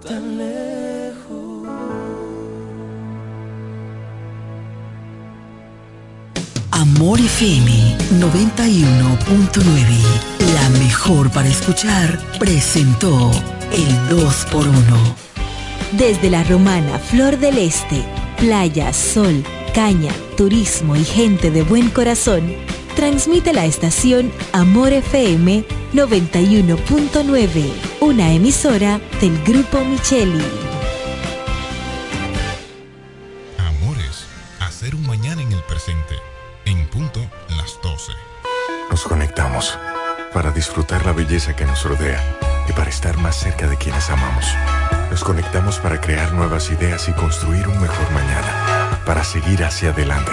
tan lejos. Amor FM 91.9, la mejor para escuchar, presentó el 2x1. Desde la romana Flor del Este, playa, sol, caña, turismo y gente de buen corazón, transmite la estación Amor FM 91.9, una emisora del Grupo Micheli. Amores, hacer un mañana en el presente. En punto las 12. Nos conectamos para disfrutar la belleza que nos rodea y para estar más cerca de quienes amamos. Nos conectamos para crear nuevas ideas y construir un mejor mañana, para seguir hacia adelante.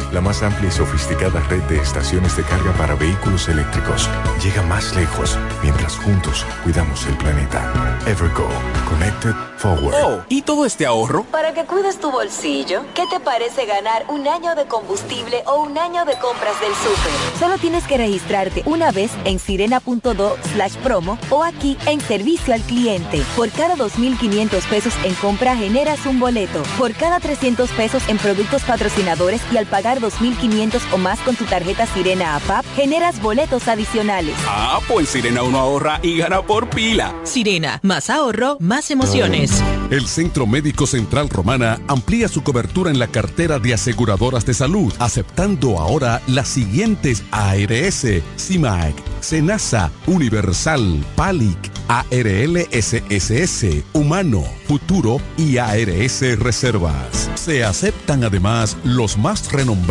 la más amplia y sofisticada red de estaciones de carga para vehículos eléctricos. Llega más lejos mientras juntos cuidamos el planeta. Evergo, Connected Forward. Oh, ¿y todo este ahorro? Para que cuides tu bolsillo, ¿qué te parece ganar un año de combustible o un año de compras del súper? Solo tienes que registrarte una vez en sirena.do slash promo o aquí en servicio al cliente. Por cada 2.500 pesos en compra generas un boleto. Por cada 300 pesos en productos patrocinadores y al pagar 2.500 o más con tu tarjeta Sirena APAP, generas boletos adicionales. Ah, pues Sirena uno ahorra y gana por pila. Sirena, más ahorro, más emociones. El Centro Médico Central Romana amplía su cobertura en la cartera de aseguradoras de salud, aceptando ahora las siguientes ARS, CIMAC, SENASA, Universal, PALIC, ARLSSS, Humano, Futuro y ARS Reservas. Se aceptan además los más renombrados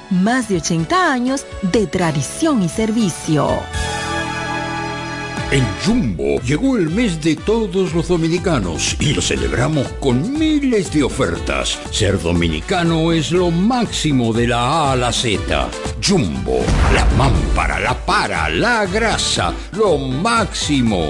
más de 80 años de tradición y servicio. En Jumbo llegó el mes de todos los dominicanos y lo celebramos con miles de ofertas. Ser dominicano es lo máximo de la A a la Z. Jumbo, la mámpara, la para, la grasa, lo máximo.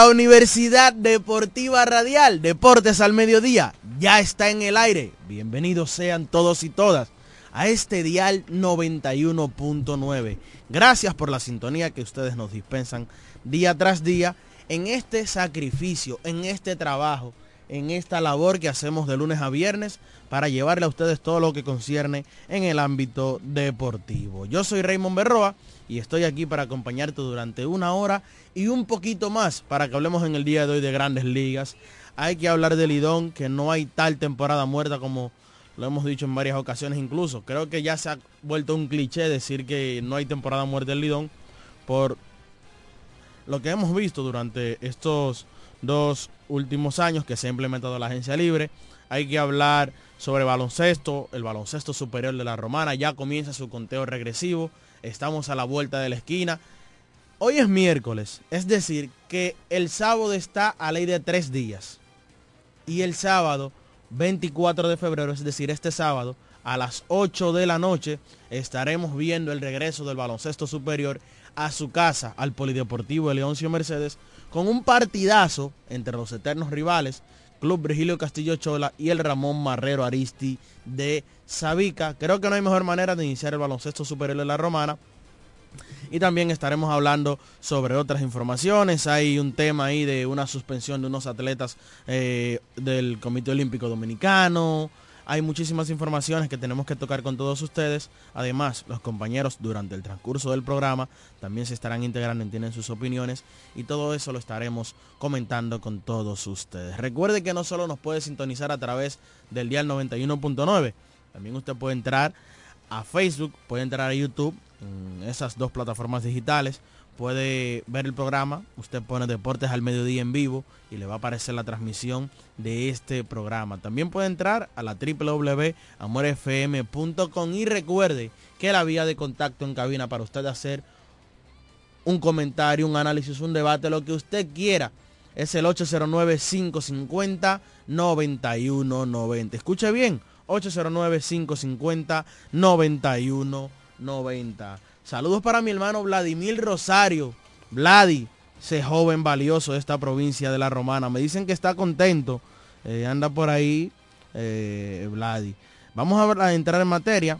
La Universidad Deportiva Radial, Deportes al Mediodía, ya está en el aire. Bienvenidos sean todos y todas a este dial 91.9. Gracias por la sintonía que ustedes nos dispensan día tras día en este sacrificio, en este trabajo, en esta labor que hacemos de lunes a viernes para llevarle a ustedes todo lo que concierne en el ámbito deportivo. Yo soy Raymond Berroa y estoy aquí para acompañarte durante una hora y un poquito más para que hablemos en el día de hoy de grandes ligas. Hay que hablar de Lidón, que no hay tal temporada muerta como lo hemos dicho en varias ocasiones incluso. Creo que ya se ha vuelto un cliché decir que no hay temporada muerta en Lidón por lo que hemos visto durante estos dos últimos años que se ha implementado la agencia libre. Hay que hablar sobre baloncesto, el baloncesto superior de la romana. Ya comienza su conteo regresivo estamos a la vuelta de la esquina. Hoy es miércoles, es decir, que el sábado está a ley de tres días. Y el sábado 24 de febrero, es decir, este sábado, a las 8 de la noche, estaremos viendo el regreso del baloncesto superior a su casa, al Polideportivo de Leoncio Mercedes, con un partidazo entre los eternos rivales, Club Virgilio Castillo Chola y el Ramón Marrero Aristi de Sabica. Creo que no hay mejor manera de iniciar el baloncesto superior de la Romana. Y también estaremos hablando sobre otras informaciones. Hay un tema ahí de una suspensión de unos atletas eh, del Comité Olímpico Dominicano. Hay muchísimas informaciones que tenemos que tocar con todos ustedes. Además, los compañeros durante el transcurso del programa también se estarán integrando y tienen sus opiniones. Y todo eso lo estaremos comentando con todos ustedes. Recuerde que no solo nos puede sintonizar a través del dial 91.9. También usted puede entrar a Facebook, puede entrar a YouTube, en esas dos plataformas digitales puede ver el programa, usted pone Deportes al Mediodía en vivo y le va a aparecer la transmisión de este programa. También puede entrar a la www.amorfm.com y recuerde que la vía de contacto en cabina para usted hacer un comentario, un análisis, un debate, lo que usted quiera, es el 809-550-9190. Escuche bien, 809-550-9190. Saludos para mi hermano Vladimir Rosario. Vladi, ese joven valioso de esta provincia de La Romana. Me dicen que está contento. Eh, anda por ahí, eh, Vladi. Vamos a, entrar en materia.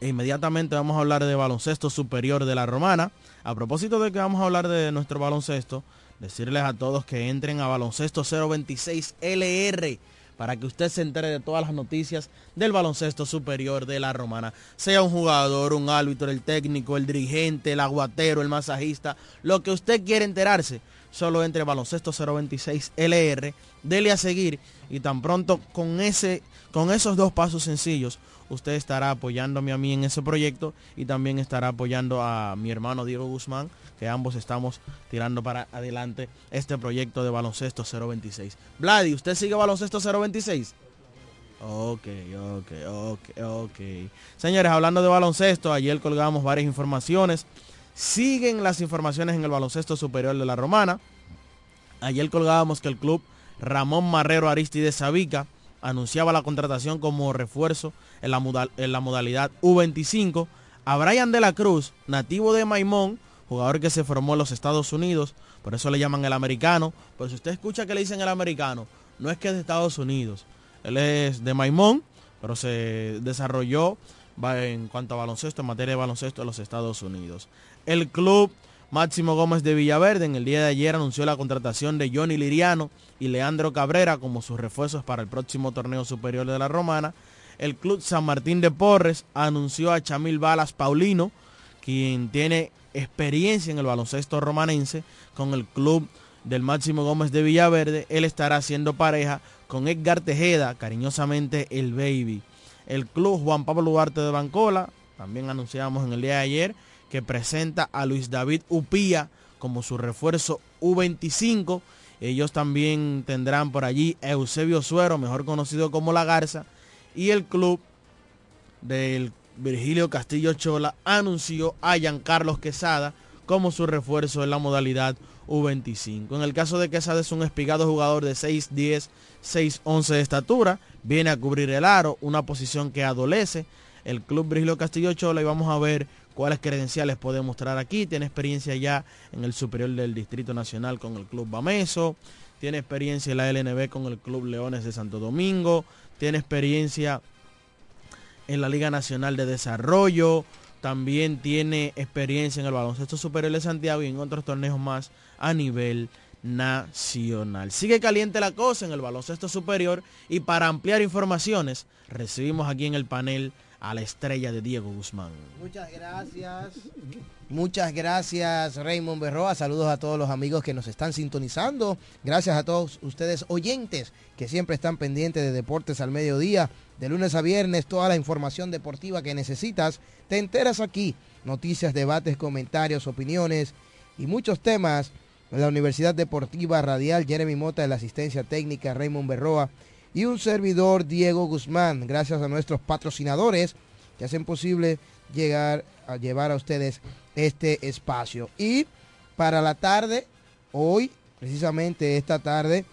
E inmediatamente vamos a hablar de baloncesto superior de La Romana. A propósito de que vamos a hablar de nuestro baloncesto, decirles a todos que entren a baloncesto 026 LR para que usted se entere de todas las noticias del baloncesto superior de la romana. Sea un jugador, un árbitro, el técnico, el dirigente, el aguatero, el masajista, lo que usted quiere enterarse. Solo entre baloncesto 026 LR, dele a seguir y tan pronto con, ese, con esos dos pasos sencillos usted estará apoyándome a mí en ese proyecto y también estará apoyando a mi hermano Diego Guzmán, que ambos estamos tirando para adelante este proyecto de baloncesto 026. Vladi, ¿usted sigue baloncesto 026? Ok, ok, ok, ok. Señores, hablando de baloncesto, ayer colgamos varias informaciones. Siguen las informaciones en el baloncesto superior de la Romana. Ayer colgábamos que el club Ramón Marrero Aristide Sabica anunciaba la contratación como refuerzo en la, modalidad U25 a Brian de la Cruz, nativo de Maimón, jugador que se formó en los Estados Unidos, por eso le llaman el americano. Pero si usted escucha que le dicen el americano, no es que es de Estados Unidos. Él es de Maimón, pero se desarrolló en cuanto a baloncesto, en materia de baloncesto en los Estados Unidos. El club Máximo Gómez de Villaverde en el día de ayer anunció la contratación de Johnny Liriano y Leandro Cabrera como sus refuerzos para el próximo torneo superior de la Romana. El club San Martín de Porres anunció a Chamil Balas Paulino, quien tiene experiencia en el baloncesto romanense con el club del Máximo Gómez de Villaverde. Él estará haciendo pareja con Edgar Tejeda, cariñosamente el Baby. El club Juan Pablo Duarte de Bancola, también anunciamos en el día de ayer, que presenta a Luis David Upía como su refuerzo U25. Ellos también tendrán por allí Eusebio Suero, mejor conocido como La Garza, y el club del Virgilio Castillo Chola anunció a Giancarlos Quesada como su refuerzo en la modalidad U25. En el caso de Quesada es un espigado jugador de 6'10, 6'11 de estatura, viene a cubrir el aro, una posición que adolece el club Virgilio Castillo Chola y vamos a ver cuáles credenciales puede mostrar aquí. Tiene experiencia ya en el superior del Distrito Nacional con el Club Bameso. Tiene experiencia en la LNB con el Club Leones de Santo Domingo. Tiene experiencia en la Liga Nacional de Desarrollo. También tiene experiencia en el baloncesto superior de Santiago y en otros torneos más a nivel nacional. Sigue caliente la cosa en el baloncesto superior y para ampliar informaciones recibimos aquí en el panel a la estrella de Diego Guzmán. Muchas gracias. Muchas gracias Raymond Berroa. Saludos a todos los amigos que nos están sintonizando. Gracias a todos ustedes oyentes que siempre están pendientes de Deportes al Mediodía. De lunes a viernes toda la información deportiva que necesitas. Te enteras aquí. Noticias, debates, comentarios, opiniones y muchos temas. La Universidad Deportiva Radial, Jeremy Mota de la asistencia técnica, Raymond Berroa y un servidor Diego Guzmán, gracias a nuestros patrocinadores que hacen posible llegar a llevar a ustedes este espacio. Y para la tarde, hoy, precisamente esta tarde,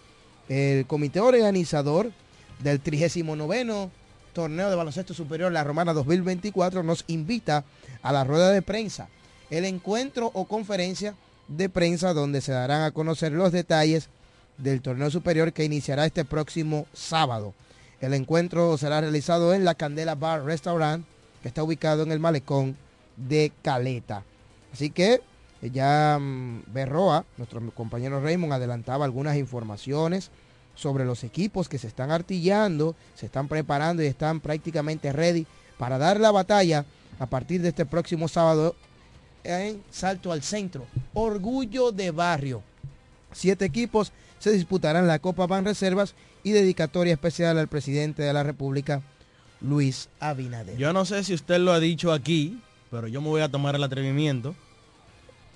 el comité organizador del 39 torneo de baloncesto superior La Romana 2024 nos invita a la rueda de prensa, el encuentro o conferencia de prensa donde se darán a conocer los detalles del torneo superior que iniciará este próximo sábado. El encuentro será realizado en la Candela Bar Restaurant, que está ubicado en el malecón de Caleta. Así que eh, ya mm, Berroa, nuestro compañero Raymond, adelantaba algunas informaciones sobre los equipos que se están artillando, se están preparando y están prácticamente ready para dar la batalla a partir de este próximo sábado en Salto al Centro. Orgullo de Barrio. Siete equipos se disputarán la Copa Ban Reservas y dedicatoria especial al presidente de la República, Luis Abinader. Yo no sé si usted lo ha dicho aquí, pero yo me voy a tomar el atrevimiento.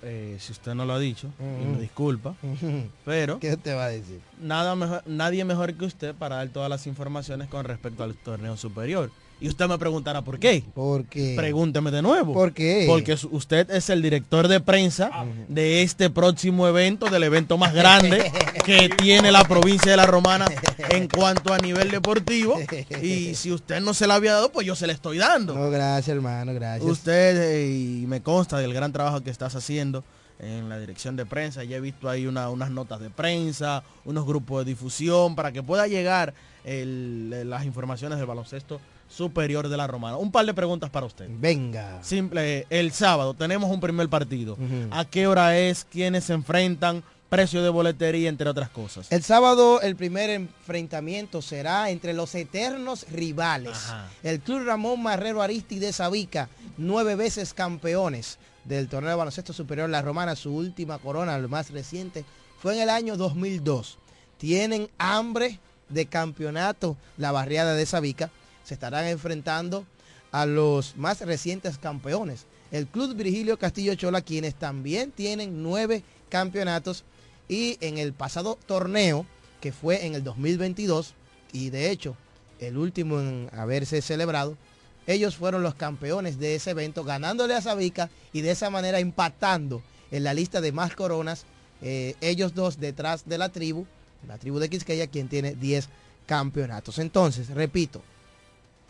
Eh, si usted no lo ha dicho, y me disculpa, pero... ¿Qué te va a decir? Nada mejor, nadie mejor que usted para dar todas las informaciones con respecto al torneo superior. Y usted me preguntará por qué. ¿Por qué? Pregúnteme de nuevo. ¿Por qué? Porque usted es el director de prensa de este próximo evento, del evento más grande que tiene la provincia de La Romana en cuanto a nivel deportivo. Y si usted no se la había dado, pues yo se la estoy dando. No, gracias hermano, gracias. Usted, eh, y me consta del gran trabajo que estás haciendo en la dirección de prensa. Ya he visto ahí unas notas de prensa, unos grupos de difusión para que pueda llegar las informaciones del baloncesto superior de la Romana. Un par de preguntas para usted. Venga. Simple, el sábado tenemos un primer partido. ¿A qué hora es? ¿Quiénes se enfrentan? Precio de boletería, entre otras cosas. El sábado el primer enfrentamiento será entre los eternos rivales. El Club Ramón Marrero Aristi de Sabica, nueve veces campeones del torneo de baloncesto superior La Romana, su última corona, el más reciente, fue en el año 2002. Tienen hambre de campeonato la barriada de Sabica se estarán enfrentando a los más recientes campeones, el Club Virgilio Castillo Chola, quienes también tienen nueve campeonatos y en el pasado torneo, que fue en el 2022, y de hecho el último en haberse celebrado, ellos fueron los campeones de ese evento, ganándole a Sabica y de esa manera empatando en la lista de más coronas, eh, ellos dos detrás de la tribu, la tribu de Quisqueya, quien tiene 10 campeonatos. Entonces, repito,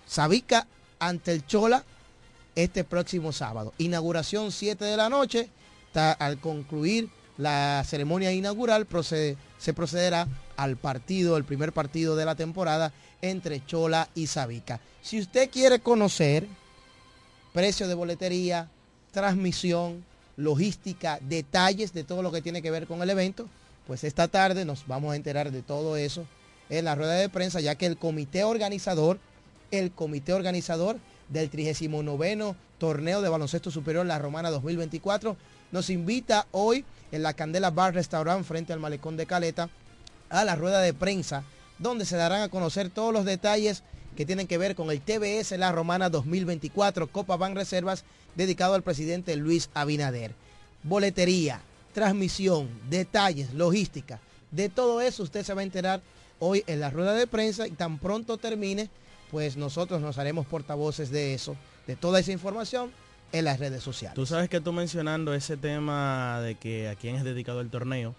Sabica ante el Chola este próximo sábado. Inauguración 7 de la noche. al concluir la ceremonia inaugural se procederá al partido, el primer partido de la temporada entre Chola y Sabica. Si usted quiere conocer precio de boletería, transmisión, logística, detalles de todo lo que tiene que ver con el evento, pues esta tarde nos vamos a enterar de todo eso en la rueda de prensa, ya que el comité organizador el comité organizador del 39 torneo de baloncesto superior La Romana 2024. Nos invita hoy en la Candela Bar Restaurant frente al Malecón de Caleta a la rueda de prensa donde se darán a conocer todos los detalles que tienen que ver con el TBS La Romana 2024 Copa Ban Reservas dedicado al presidente Luis Abinader. Boletería, transmisión, detalles, logística. De todo eso usted se va a enterar hoy en la rueda de prensa y tan pronto termine pues nosotros nos haremos portavoces de eso, de toda esa información en las redes sociales. Tú sabes que tú mencionando ese tema de que a quién es dedicado el torneo,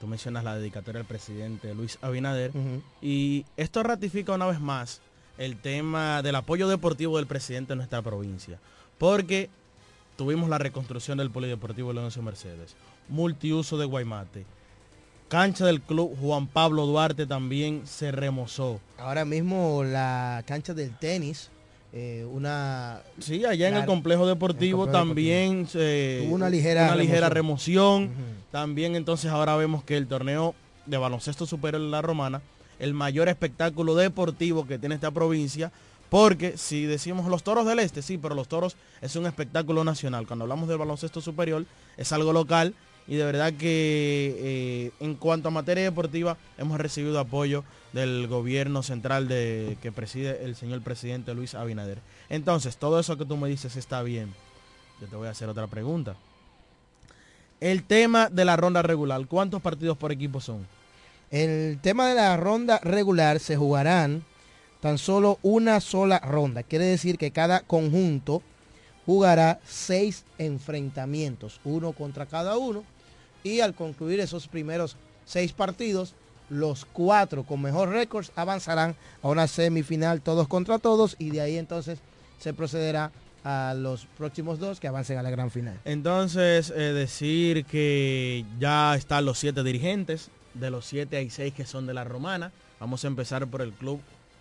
tú mencionas la dedicatoria del presidente Luis Abinader, y esto ratifica una vez más el tema del apoyo deportivo del presidente en nuestra provincia, porque tuvimos la reconstrucción del Polideportivo Leoncio Mercedes, multiuso de Guaymate, cancha del club Juan Pablo Duarte también se remozó. Ahora mismo la cancha del tenis, eh, una... Sí, allá en el complejo deportivo complejo también Tuvo una ligera una ligera remoción. remoción. También entonces ahora vemos que el torneo de baloncesto superior de la Romana, el mayor espectáculo deportivo que tiene esta provincia, porque si decimos los toros del este, sí, pero los toros es un espectáculo nacional. Cuando hablamos del baloncesto superior es algo local y de verdad que eh, en cuanto a materia deportiva hemos recibido apoyo del gobierno central de, que preside el señor presidente Luis Abinader. Entonces, todo eso que tú me dices está bien. Yo te voy a hacer otra pregunta. El tema de la ronda regular, ¿cuántos partidos por equipo son? El tema de la ronda regular se jugarán tan solo una sola ronda. Quiere decir que cada conjunto jugará seis enfrentamientos, uno contra cada uno. Y al concluir esos primeros seis partidos, los cuatro con mejor récord avanzarán a una semifinal todos contra todos y de ahí entonces se procederá a los próximos dos que avancen a la gran final. Entonces, eh, decir que ya están los siete dirigentes, de los siete hay seis que son de la romana. Vamos a empezar por el club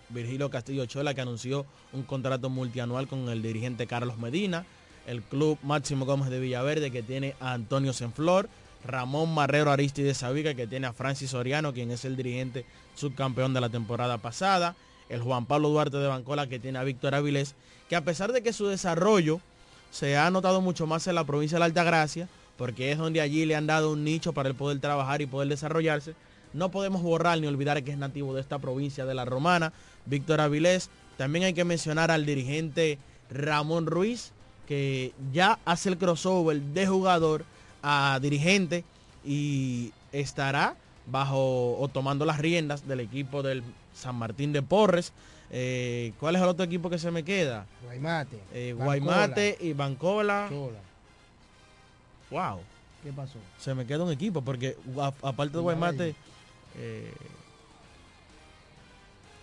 Virgilio Castillo Chola, que anunció un contrato multianual con el dirigente Carlos Medina. El club Máximo Gómez de Villaverde, que tiene a Antonio Senflor. Ramón Marrero Aristide Sabica, que tiene a Francis Soriano, quien es el dirigente subcampeón de la temporada pasada. El Juan Pablo Duarte de Bancola, que tiene a Víctor Avilés, que a pesar de que su desarrollo se ha notado mucho más en la provincia de la Altagracia, porque es donde allí le han dado un nicho para él poder trabajar y poder desarrollarse, no podemos borrar ni olvidar que es nativo de esta provincia de la Romana, Víctor Avilés. También hay que mencionar al dirigente Ramón Ruiz, que ya hace el crossover de jugador a dirigente y estará bajo o tomando las riendas del equipo del San Martín de Porres. Eh, ¿Cuál es el otro equipo que se me queda? Guaymate. Eh, Bancola. Guaymate y Bancola. Chola. Wow. ¿Qué pasó? Se me queda un equipo porque a- aparte de Guaymate, eh,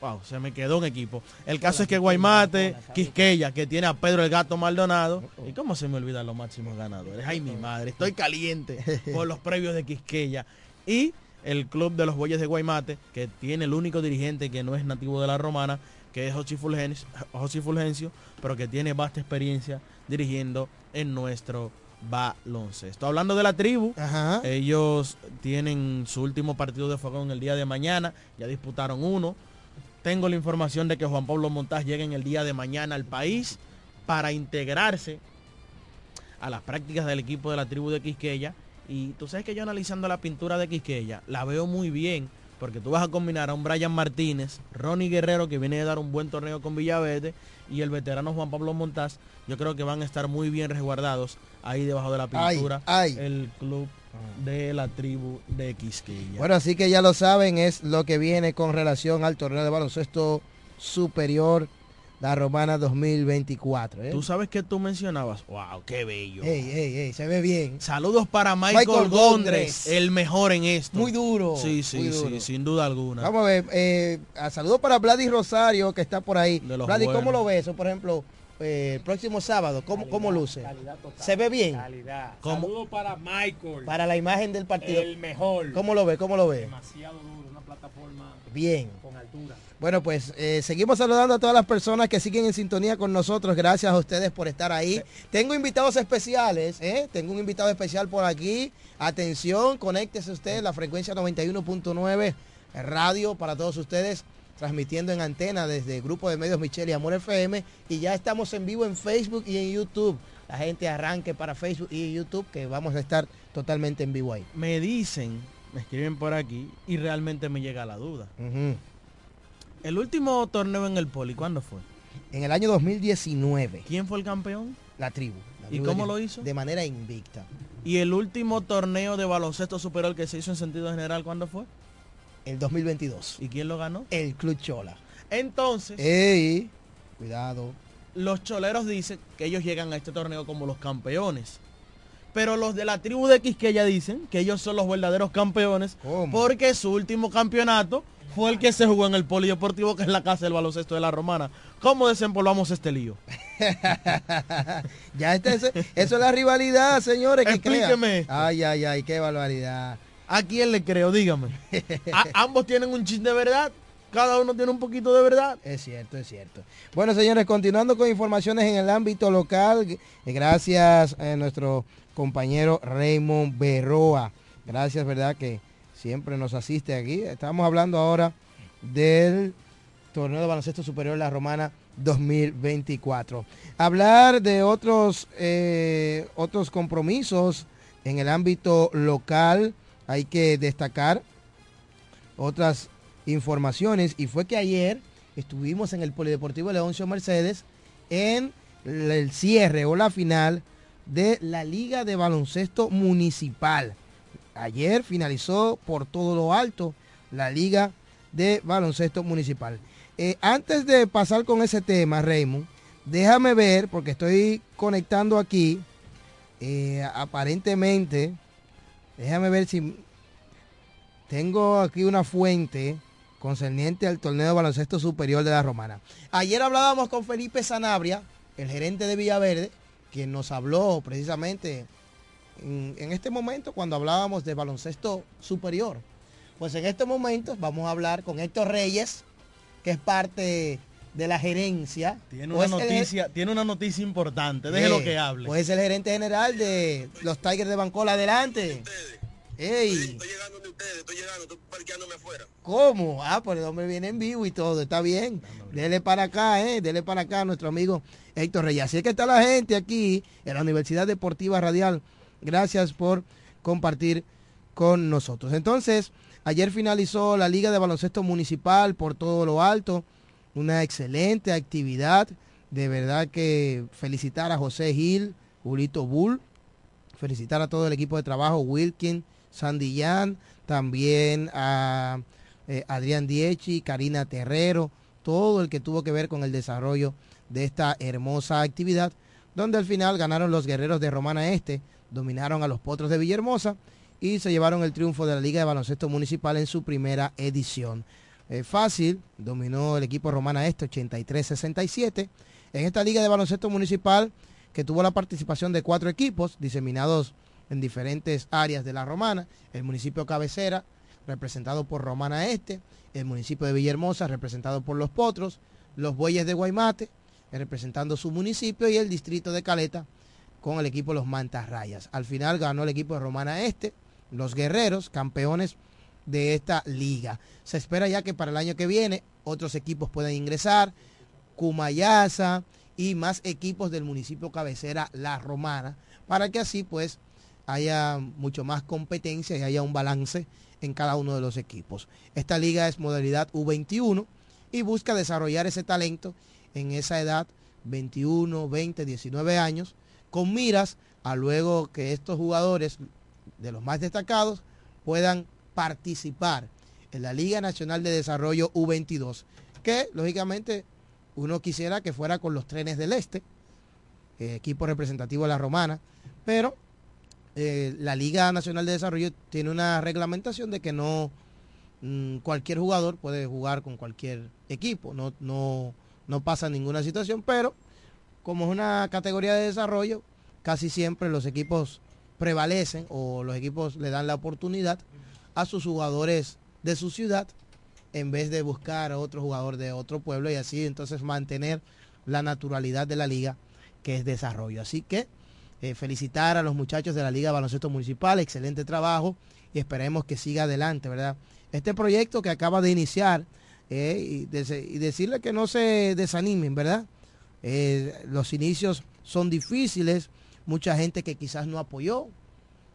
wow, se me quedó un equipo. El caso es que Guaymate, Quisqueya, que tiene a Pedro el Gato Maldonado, ¿y cómo se me olvidan los máximos ganadores? Ay, mi madre, estoy caliente por los previos de Quisqueya. Y el club de los Bueyes de Guaymate, que tiene el único dirigente que no es nativo de la Romana, que es José Fulgencio, José Fulgencio, pero que tiene vasta experiencia dirigiendo en nuestro baloncesto. Hablando de la tribu, ellos tienen su último partido de fogón el día de mañana, ya disputaron uno. Tengo la información de que Juan Pablo Montaz llega en el día de mañana al país para integrarse a las prácticas del equipo de la tribu de Quisqueya. Y tú sabes que yo analizando la pintura de Quisqueya, la veo muy bien, porque tú vas a combinar a un Brian Martínez, Ronnie Guerrero, que viene de dar un buen torneo con Villaverde, y el veterano Juan Pablo Montaz, yo creo que van a estar muy bien resguardados ahí debajo de la Ay, pintura, ay. el club de la tribu de Quisqueya. Bueno, así que ya lo saben, es lo que viene con relación al torneo de baloncesto superior, la Romana 2024. ¿eh? Tú sabes que tú mencionabas, wow, qué bello. Ey, ey, ey, se ve bien. Saludos para Michael, Michael Gondres, Gondres. el mejor en esto. Muy duro. Sí, sí, muy sí, sin duda alguna. Vamos a ver, eh, saludos para Vladis Rosario, que está por ahí. los Vladis, ¿cómo lo ves? Por ejemplo, eh, el próximo sábado, ¿cómo, cómo luce? ¿Se ve bien? ¿Cómo? Saludos para Michael. Para la imagen del partido. El mejor. ¿Cómo lo ve? ¿Cómo lo ve? Demasiado duro, una plataforma Bien. con altura. Bueno, pues eh, seguimos saludando a todas las personas que siguen en sintonía con nosotros. Gracias a ustedes por estar ahí. Tengo invitados especiales, ¿eh? Tengo un invitado especial por aquí. Atención, conéctese usted, la frecuencia 91.9 radio para todos ustedes, transmitiendo en antena desde el Grupo de Medios Michelle y Amor FM. Y ya estamos en vivo en Facebook y en YouTube. La gente arranque para Facebook y YouTube, que vamos a estar totalmente en vivo ahí. Me dicen, me escriben por aquí, y realmente me llega la duda. El último torneo en el Poli, ¿cuándo fue? En el año 2019. ¿Quién fue el campeón? La tribu. La ¿Y cómo de- lo hizo? De manera invicta. ¿Y el último torneo de baloncesto superior que se hizo en sentido general, cuándo fue? El 2022. ¿Y quién lo ganó? El Club Chola. Entonces, Ey, cuidado. los choleros dicen que ellos llegan a este torneo como los campeones. pero los de la tribu de Quisqueya dicen que ellos son los verdaderos campeones porque su último campeonato fue el que se jugó en el polideportivo que es la casa del baloncesto de la Romana. ¿Cómo desempolvamos este lío? ya este, eso, eso es la rivalidad, señores. Que Explíqueme. Ay, ay, ay, qué barbaridad. ¿A quién le creo? Dígame. Ambos tienen un chin de verdad. Cada uno tiene un poquito de verdad. Es cierto, es cierto. Bueno, señores, continuando con informaciones en el ámbito local, g- gracias a nuestro compañero Raymond Berroa. Gracias, ¿verdad? Que siempre nos asiste aquí. Estamos hablando ahora del torneo de baloncesto superior La Romana 2024. Hablar de otros, eh, otros compromisos en el ámbito local, hay que destacar otras informaciones y fue que ayer estuvimos en el Polideportivo Leoncio Mercedes en el cierre o la final de la Liga de Baloncesto Municipal. Ayer finalizó por todo lo alto la Liga de Baloncesto Municipal. Eh, antes de pasar con ese tema, Raymond, déjame ver, porque estoy conectando aquí, eh, aparentemente, déjame ver si tengo aquí una fuente concerniente al torneo de baloncesto superior de la Romana. Ayer hablábamos con Felipe Sanabria, el gerente de Villaverde, quien nos habló precisamente en, este momento cuando hablábamos de baloncesto superior. Pues en estos momentos vamos a hablar con Héctor Reyes, que es parte de la gerencia. Tiene una el- noticia, tiene una noticia importante. Déjelo Eh, que hable. Pues es el gerente general de los Tigers de Bancola. Adelante. Ey. ¿Cómo? Ah, pues el hombre viene en vivo y todo, está bien. Dele para acá, eh, dele para acá a nuestro amigo Héctor Reyes. Así es que está la gente aquí en la Universidad Deportiva Radial. Gracias por compartir con nosotros. Entonces, ayer finalizó la Liga de Baloncesto Municipal por todo lo alto. Una excelente actividad. De verdad que felicitar a José Gil, Julito Bull, felicitar a todo el equipo de trabajo, Wilkin, Sandillán, también a eh, Adrián Diechi, Karina Terrero, todo el que tuvo que ver con el desarrollo de esta hermosa actividad, donde al final ganaron los guerreros de Romana Este, dominaron a los potros de Villahermosa y se llevaron el triunfo de la Liga de Baloncesto Municipal en su primera edición. Fácil, dominó el equipo Romana Este 83-67. En esta Liga de Baloncesto Municipal, que tuvo la participación de cuatro equipos diseminados en diferentes áreas de la Romana, el municipio Cabecera, representado por Romana Este, el municipio de Villahermosa, representado por Los Potros, los Bueyes de Guaymate, representando su municipio, y el distrito de Caleta, con el equipo Los Mantarrayas. Al final ganó el equipo de Romana Este, los Guerreros, campeones de esta liga. Se espera ya que para el año que viene otros equipos puedan ingresar, Cumayasa y más equipos del municipio cabecera La Romana, para que así pues haya mucho más competencia y haya un balance en cada uno de los equipos. Esta liga es modalidad U21 y busca desarrollar ese talento en esa edad 21, 20, 19 años, con miras a luego que estos jugadores de los más destacados puedan participar en la Liga Nacional de Desarrollo U22, que lógicamente uno quisiera que fuera con los trenes del Este, eh, equipo representativo de la Romana, pero eh, la Liga Nacional de Desarrollo tiene una reglamentación de que no mm, cualquier jugador puede jugar con cualquier equipo, no, no, no pasa ninguna situación, pero como es una categoría de desarrollo, casi siempre los equipos prevalecen o los equipos le dan la oportunidad a sus jugadores de su ciudad en vez de buscar a otro jugador de otro pueblo y así entonces mantener la naturalidad de la liga que es desarrollo. Así que eh, felicitar a los muchachos de la Liga de Baloncesto Municipal, excelente trabajo y esperemos que siga adelante, ¿verdad? Este proyecto que acaba de iniciar eh, y, decirle que no se desanimen, ¿verdad? Eh, los inicios son difíciles, mucha gente que quizás no apoyó,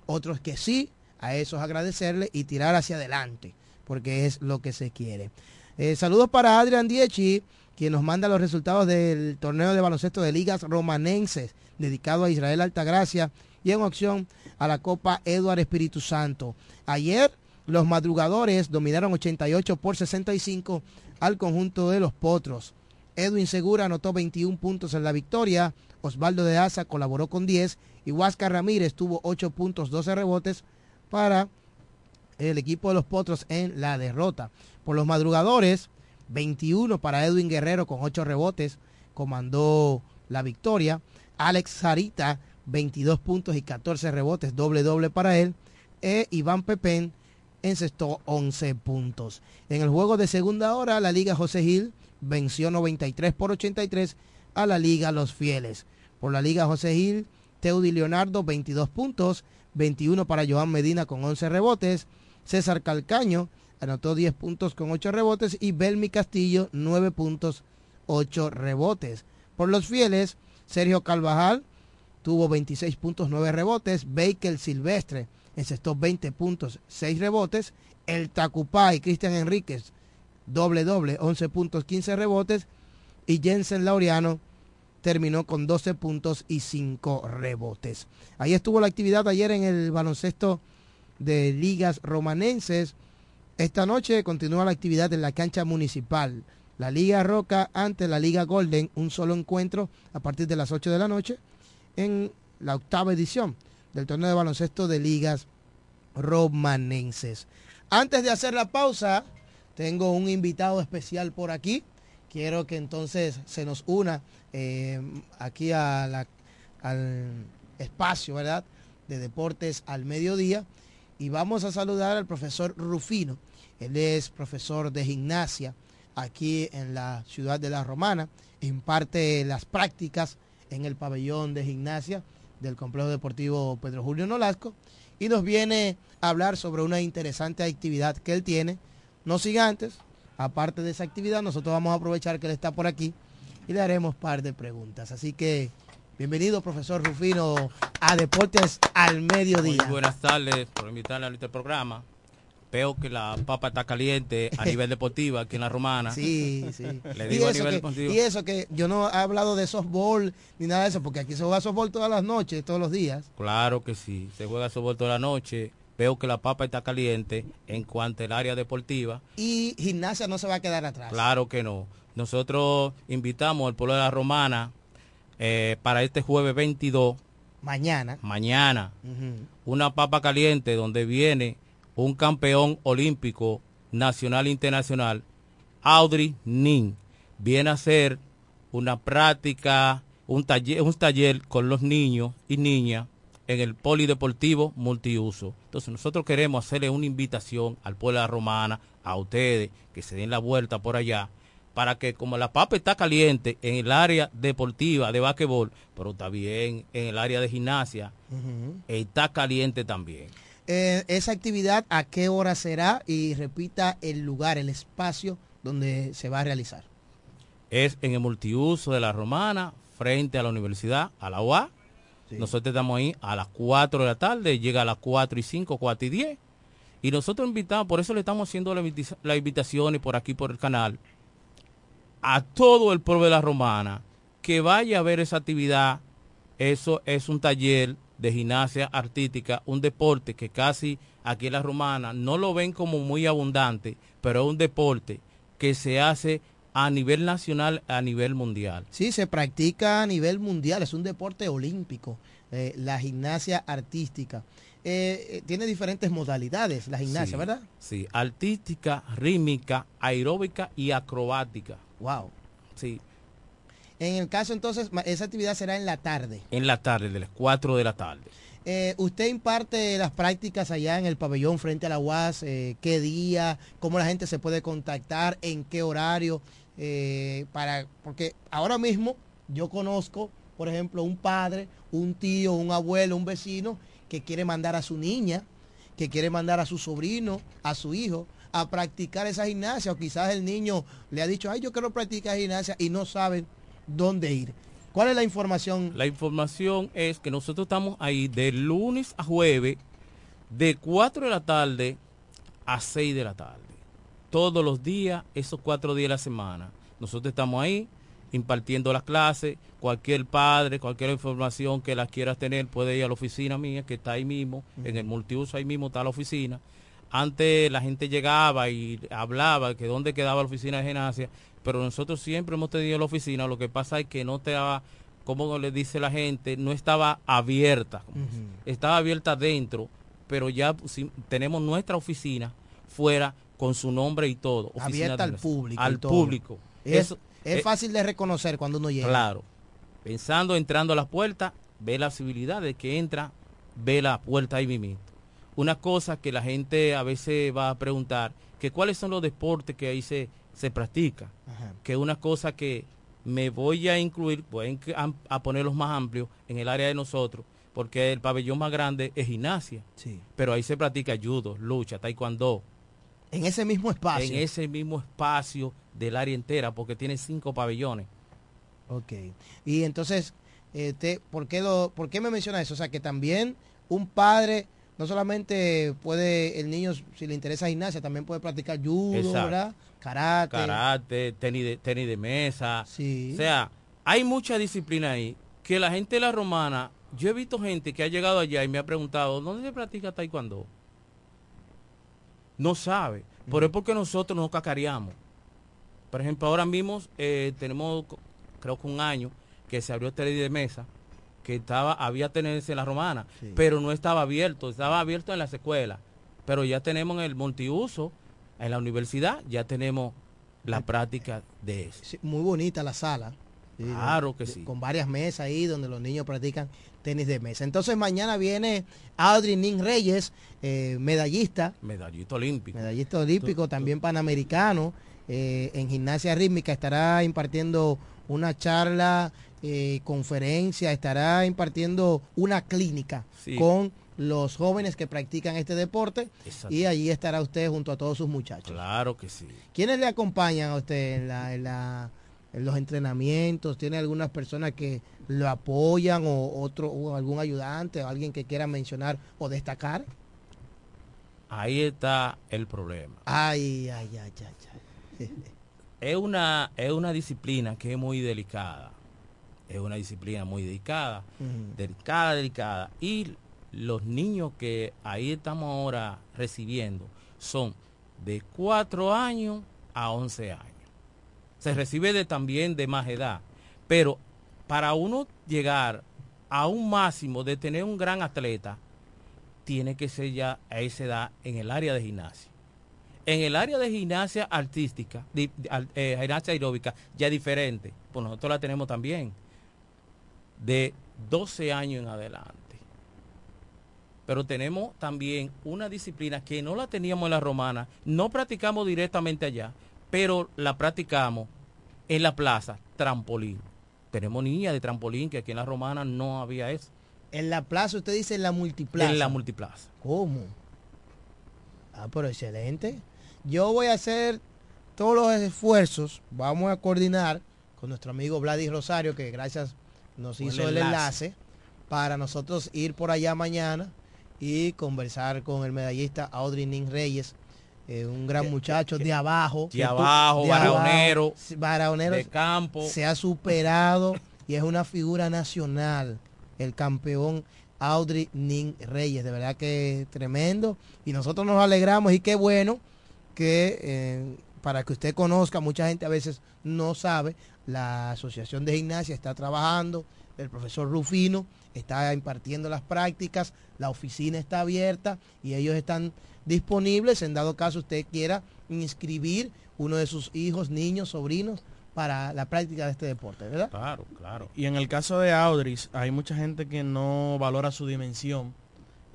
otros que sí, a esos agradecerle y tirar hacia adelante, porque es lo que se quiere. Eh, saludos para Adrián Diechi, quien nos manda los resultados del torneo de baloncesto de ligas romanenses, dedicado a Israel Altagracia y en opción a la Copa Eduard Espíritu Santo. Ayer los madrugadores dominaron 88 por 65 al conjunto de los Potros. Edwin Segura anotó 21 puntos en la victoria. Osvaldo de Asa colaboró con 10 y Huáscar Ramírez tuvo 8 puntos, 12 rebotes para el equipo de los Potros en la derrota. Por los madrugadores, 21 para Edwin Guerrero con 8 rebotes, comandó la victoria. Alex Sarita, 22 puntos y 14 rebotes, doble doble para él. E Iván Pepén encestó 11 puntos. En el juego de segunda hora, la Liga José Gil venció 93 por 83 a la Liga Los Fieles. Por la Liga José Gil, Teudi Leonardo 22 puntos, 21 para Joan Medina con 11 rebotes, César Calcaño anotó 10 puntos con 8 rebotes y Belmi Castillo 9 puntos, 8 rebotes. Por los fieles, Sergio Carvajal tuvo 26 puntos, 9 rebotes, Baker Silvestre encestó 20 puntos, 6 rebotes, el Tacupay Cristian Enríquez doble doble, 11 puntos, 15 rebotes y Jensen Laureano terminó con 12 puntos y 5 rebotes. Ahí estuvo la actividad ayer en el baloncesto de ligas romanenses. Esta noche continúa la actividad en la cancha municipal. La Liga Roca ante la Liga Golden, un solo encuentro a partir de las 8 de la noche en la octava edición del torneo de baloncesto de ligas romanenses. Antes de hacer la pausa, tengo un invitado especial por aquí. Quiero que entonces se nos una eh, aquí al espacio, ¿verdad? De deportes al mediodía. Y vamos a saludar al profesor Rufino. Él es profesor de gimnasia aquí en la ciudad de La Romana. Imparte las prácticas en el pabellón de gimnasia del complejo deportivo Pedro Julio Nolasco. Y nos viene a hablar sobre una interesante actividad que él tiene no antes, aparte de esa actividad, nosotros vamos a aprovechar que él está por aquí y le haremos par de preguntas. Así que bienvenido, profesor Rufino, a Deportes al Mediodía. Muy buenas tardes por invitarle a este programa. Veo que la papa está caliente a nivel deportivo aquí en la romana. Sí, sí. Le digo y, eso a nivel que, y eso que yo no he hablado de softball ni nada de eso, porque aquí se juega softball todas las noches, todos los días. Claro que sí, se juega softball toda la noche veo que la papa está caliente en cuanto al área deportiva. Y gimnasia no se va a quedar atrás. Claro que no. Nosotros invitamos al pueblo de la Romana eh, para este jueves 22. Mañana. Mañana. Una papa caliente donde viene un campeón olímpico nacional e internacional, Audrey Nin. Viene a hacer una práctica, un taller, un taller con los niños y niñas en el polideportivo multiuso. Entonces nosotros queremos hacerle una invitación al pueblo de la romana, a ustedes, que se den la vuelta por allá, para que como la papa está caliente en el área deportiva de basquetbol, pero también en el área de gimnasia, está caliente también. Eh, esa actividad, ¿a qué hora será? Y repita el lugar, el espacio donde se va a realizar. Es en el multiuso de la Romana, frente a la universidad, a la UA, nosotros estamos ahí a las 4 de la tarde, llega a las 4 y 5, 4 y 10. Y nosotros invitamos, por eso le estamos haciendo la, invitación y por aquí por el canal a todo el pueblo de la Romana que vaya a ver esa actividad. Eso es un taller de gimnasia artística, un deporte que casi aquí en la Romana no lo ven como muy abundante, pero es un deporte que se hace a nivel nacional, a nivel mundial. Sí, se practica a nivel mundial, es un deporte olímpico, eh, la gimnasia artística. Eh, eh, tiene diferentes modalidades la gimnasia, ¿verdad? Sí, artística, rítmica, aeróbica y acrobática. Wow. Sí. En el caso entonces, esa actividad será en la tarde. En la tarde, de las 4 de la tarde. ¿Usted imparte las prácticas allá en el pabellón frente a la UAS? ¿Qué día? ¿Cómo la gente se puede contactar? ¿En qué horario? Eh, para, porque ahora mismo yo conozco, por ejemplo, un padre, un tío, un abuelo, un vecino que quiere mandar a su niña, que quiere mandar a su sobrino, a su hijo, a practicar esa gimnasia, o quizás el niño le ha dicho, ay, yo quiero practicar gimnasia y no saben dónde ir. ¿Cuál es la información? La información es que nosotros estamos ahí de lunes a jueves, de 4 de la tarde a 6 de la tarde todos los días, esos cuatro días de la semana. Nosotros estamos ahí impartiendo las clases. Cualquier padre, cualquier información que la quieras tener, puede ir a la oficina mía, que está ahí mismo, en el multiuso ahí mismo está la oficina. antes la gente llegaba y hablaba que dónde quedaba la oficina de gimnasia, pero nosotros siempre hemos tenido la oficina, lo que pasa es que no estaba, como le dice la gente, no estaba abierta, estaba abierta dentro, pero ya si- tenemos nuestra oficina fuera con su nombre y todo. Abierta al público. Al público. Es, Eso- es eh, fácil de reconocer cuando uno llega. Claro. Pensando, entrando a las puertas, ve la civilidad de que entra, ve la puerta ahí mismo. Una cosa que la gente a veces va a preguntar, que cuáles son los deportes que ahí se, se practica. Ajá. Que una cosa que me voy a incluir, voy a, a ponerlos más amplios en el área de nosotros, porque el pabellón más grande es gimnasia. Sí. Pero ahí se practica judo, lucha, taekwondo. En ese mismo espacio. En ese mismo espacio del área entera, porque tiene cinco pabellones. Ok. Y entonces, este, ¿por, qué lo, ¿por qué me menciona eso? O sea, que también un padre no solamente puede, el niño, si le interesa gimnasia, también puede practicar judo, Exacto. ¿verdad? Karate. karate, tenis de, tenis de mesa. Sí. O sea, hay mucha disciplina ahí que la gente de la romana, yo he visto gente que ha llegado allá y me ha preguntado, ¿dónde se practica taekwondo? No sabe, pero es porque nosotros nos cacareamos. Por ejemplo, ahora mismo eh, tenemos, creo que un año, que se abrió tenis de mesa, que estaba, había tenis en la romana, Sí. pero no estaba abierto, estaba abierto en las escuelas. Pero ya tenemos en el multiuso, en la universidad, ya tenemos la práctica de eso. Sí, muy bonita la sala. Claro que sí. Con varias mesas ahí donde los niños practican tenis de mesa. Entonces mañana viene Audrey Nin Reyes, eh, medallista, Medallista olímpico. medallista olímpico, también panamericano, eh, en gimnasia rítmica, estará impartiendo una charla, eh, conferencia, estará impartiendo una clínica Sí. con los jóvenes que practican este deporte Exacto. y allí estará usted junto a todos sus muchachos. Claro que sí. ¿Quiénes le acompañan a usted en, la- en la- en los entrenamientos? ¿Tiene algunas personas que lo apoyan o otro o algún ayudante o alguien que quiera mencionar o destacar? Ahí está el problema. Ay, ay, ay, ay, ay. Es una, es una disciplina que es muy delicada. Es una disciplina muy delicada. Delicada, delicada. Y los niños que ahí estamos ahora recibiendo son de 4 años a 11 años. Se recibe de, también de más edad. Pero para uno llegar a un máximo de tener un gran atleta, tiene que ser ya a esa edad en el área de gimnasia. En el área de gimnasia artística, eh, gimnasia aeróbica, ya diferente. Pues nosotros la tenemos también. De 12 años en adelante. Pero tenemos también una disciplina que no la teníamos en la romana, no practicamos directamente allá, pero la practicamos en la plaza, trampolín. Tenemos niñas de trampolín que aquí en la romana no había eso. En la plaza, usted dice en la multiplaza. En la multiplaza. ¿Cómo? Ah, pero excelente. Yo voy a hacer todos los esfuerzos. Vamos a coordinar con nuestro amigo Vladis Rosario, que gracias nos hizo el enlace. enlace, para nosotros ir por allá mañana y conversar con el medallista Audrey Nin Reyes, eh, un gran muchacho de abajo. De abajo, baraonero, sí, baraonero, de campo. Se ha superado y es una figura nacional, el campeón Audrey Nin Reyes. De verdad que tremendo. Y nosotros nos alegramos y qué bueno que eh, para que usted conozca, mucha gente a veces no sabe, la Asociación de Gimnasia está trabajando, el profesor Rufino está impartiendo las prácticas, la oficina está abierta y ellos están disponibles en dado caso usted quiera inscribir uno de sus hijos, niños, sobrinos para la práctica de este deporte, ¿verdad? Claro, claro. Y en el caso de Audris, hay mucha gente que no valora su dimensión.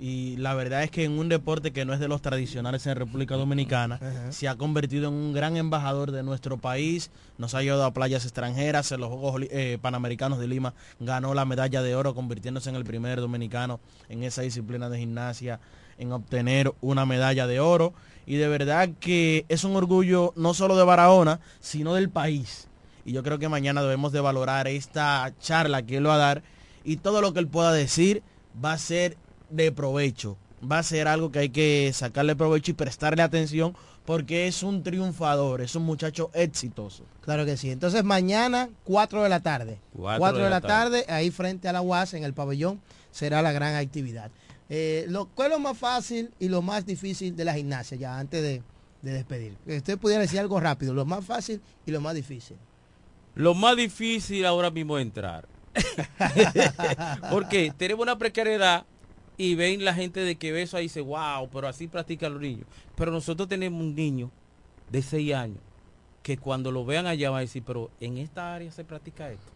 Y la verdad es que en un deporte que no es de los tradicionales en República Dominicana, se ha convertido en un gran embajador de nuestro país. Nos ha llevado a playas extranjeras. En los Juegos eh, Panamericanos de Lima ganó la medalla de oro, convirtiéndose en el primer dominicano en esa disciplina de gimnasia en obtener una medalla de oro. Y de verdad que es un orgullo no solo de Barahona, sino del país. Y yo creo que mañana debemos de valorar esta charla que él va a dar y todo lo que él pueda decir va a ser de provecho. Va a ser algo que hay que sacarle provecho y prestarle atención porque es un triunfador, es un muchacho exitoso. Claro que sí. Entonces mañana, 4 de la tarde. Cuatro 4 de la tarde, ahí frente a la UAS, en el pabellón, será la gran actividad. Eh, lo, ¿Cuál es lo más fácil y lo más difícil de la gimnasia ya antes de, de despedir? Que Usted pudiera decir algo rápido, lo más fácil y lo más difícil. Lo más difícil ahora mismo es entrar. Porque tenemos una precariedad y ven la gente de que ve eso ahí y dice, wow, pero así practican los niños. Pero nosotros tenemos un niño de 6 años que cuando lo vean allá van a decir, pero en esta área se practica esto.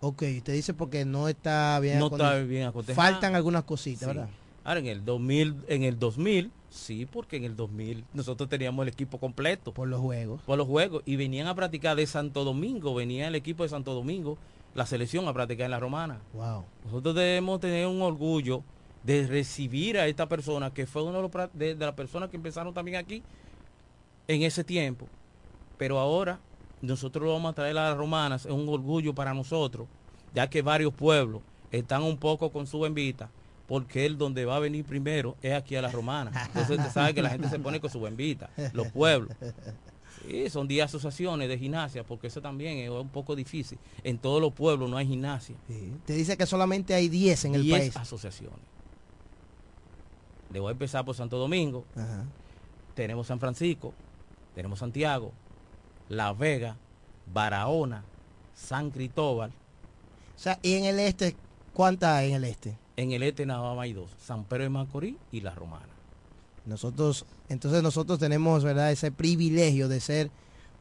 Ok, usted dice porque no está bien No está bien acotejado. Faltan algunas cositas, Sí. ¿verdad? Ahora en el 2000, en el 2000, sí, porque en el 2000 nosotros teníamos el equipo completo. Por los juegos. Por los juegos. Y venían a practicar de Santo Domingo, venía el equipo de Santo Domingo, la selección a practicar en la Romana. Wow. Nosotros debemos tener un orgullo de recibir a esta persona, que fue uno de, de, de las personas que empezaron también aquí en ese tiempo. Pero ahora nosotros lo vamos a traer a las romanas, es un orgullo para nosotros, ya que varios pueblos están un poco con su bembita, porque él donde va a venir primero es aquí a las romanas. Entonces usted sabe que la gente se pone con su bembita, los pueblos. Sí, son 10 asociaciones de gimnasia, porque eso también es un poco difícil. En todos los pueblos no hay gimnasia. Te dice que solamente hay 10 en el 10 país. asociaciones. A empezar por Santo Domingo. Tenemos San Francisco, tenemos Santiago, La Vega, Barahona, San Cristóbal. O sea, y en el este, ¿cuántas hay en el este? En el este nada más hay dos, San Pedro de Macorís y La Romana. Nosotros, entonces nosotros tenemos, ¿verdad?, ese privilegio de ser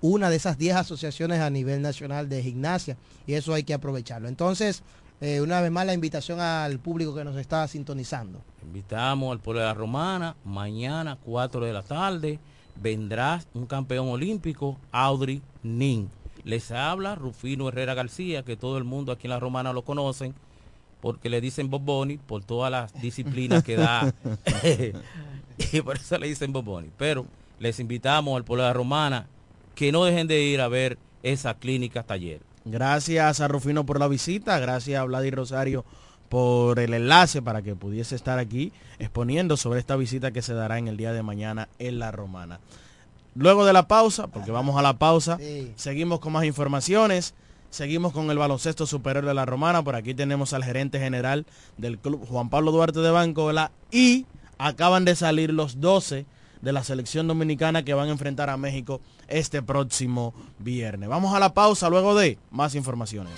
una de esas 10 asociaciones a nivel nacional de gimnasia y eso hay que aprovecharlo. Entonces, eh, una vez más la invitación al público que nos está sintonizando. Invitamos al pueblo de La Romana, mañana 4 de la tarde, vendrá un campeón olímpico, Audrey Nin. Les habla Rufino Herrera García, que todo el mundo aquí en La Romana lo conocen, porque le dicen Boboni por todas las disciplinas que da. y por eso le dicen Boboni. Pero les invitamos al pueblo de La Romana que no dejen de ir a ver esa clínica taller. Gracias a Rufino por la visita, gracias a Vladi Rosario por el enlace para que pudiese estar aquí exponiendo sobre esta visita que se dará en el día de mañana en La Romana. Luego de la pausa, porque vamos a la pausa, seguimos con más informaciones, seguimos con el baloncesto superior de La Romana, por aquí tenemos al gerente general del club Juan Pablo Duarte de Bancola y acaban de salir los 12 de la selección dominicana que van a enfrentar a México este próximo viernes. Vamos a la pausa luego de más informaciones.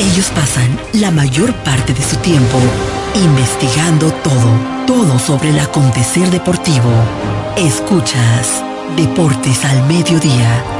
Ellos pasan la mayor parte de su tiempo investigando todo, todo sobre el acontecer deportivo. Escuchas Deportes al Mediodía.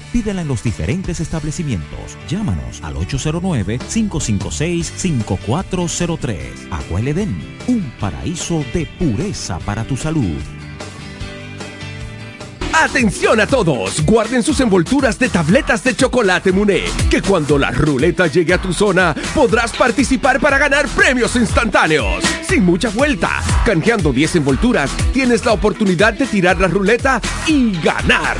Pídela en los diferentes establecimientos. Llámanos al 809-556-5403. Agua Edén, un paraíso de pureza para tu salud. Atención a todos, guarden sus envolturas de tabletas de chocolate Muné, que cuando la ruleta llegue a tu zona podrás participar para ganar premios instantáneos. Sin mucha vuelta, canjeando 10 envolturas, tienes la oportunidad de tirar la ruleta y ganar.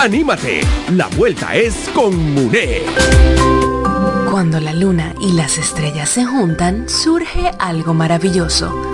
Anímate, la vuelta es con Muné. Cuando la luna y las estrellas se juntan, surge algo maravilloso.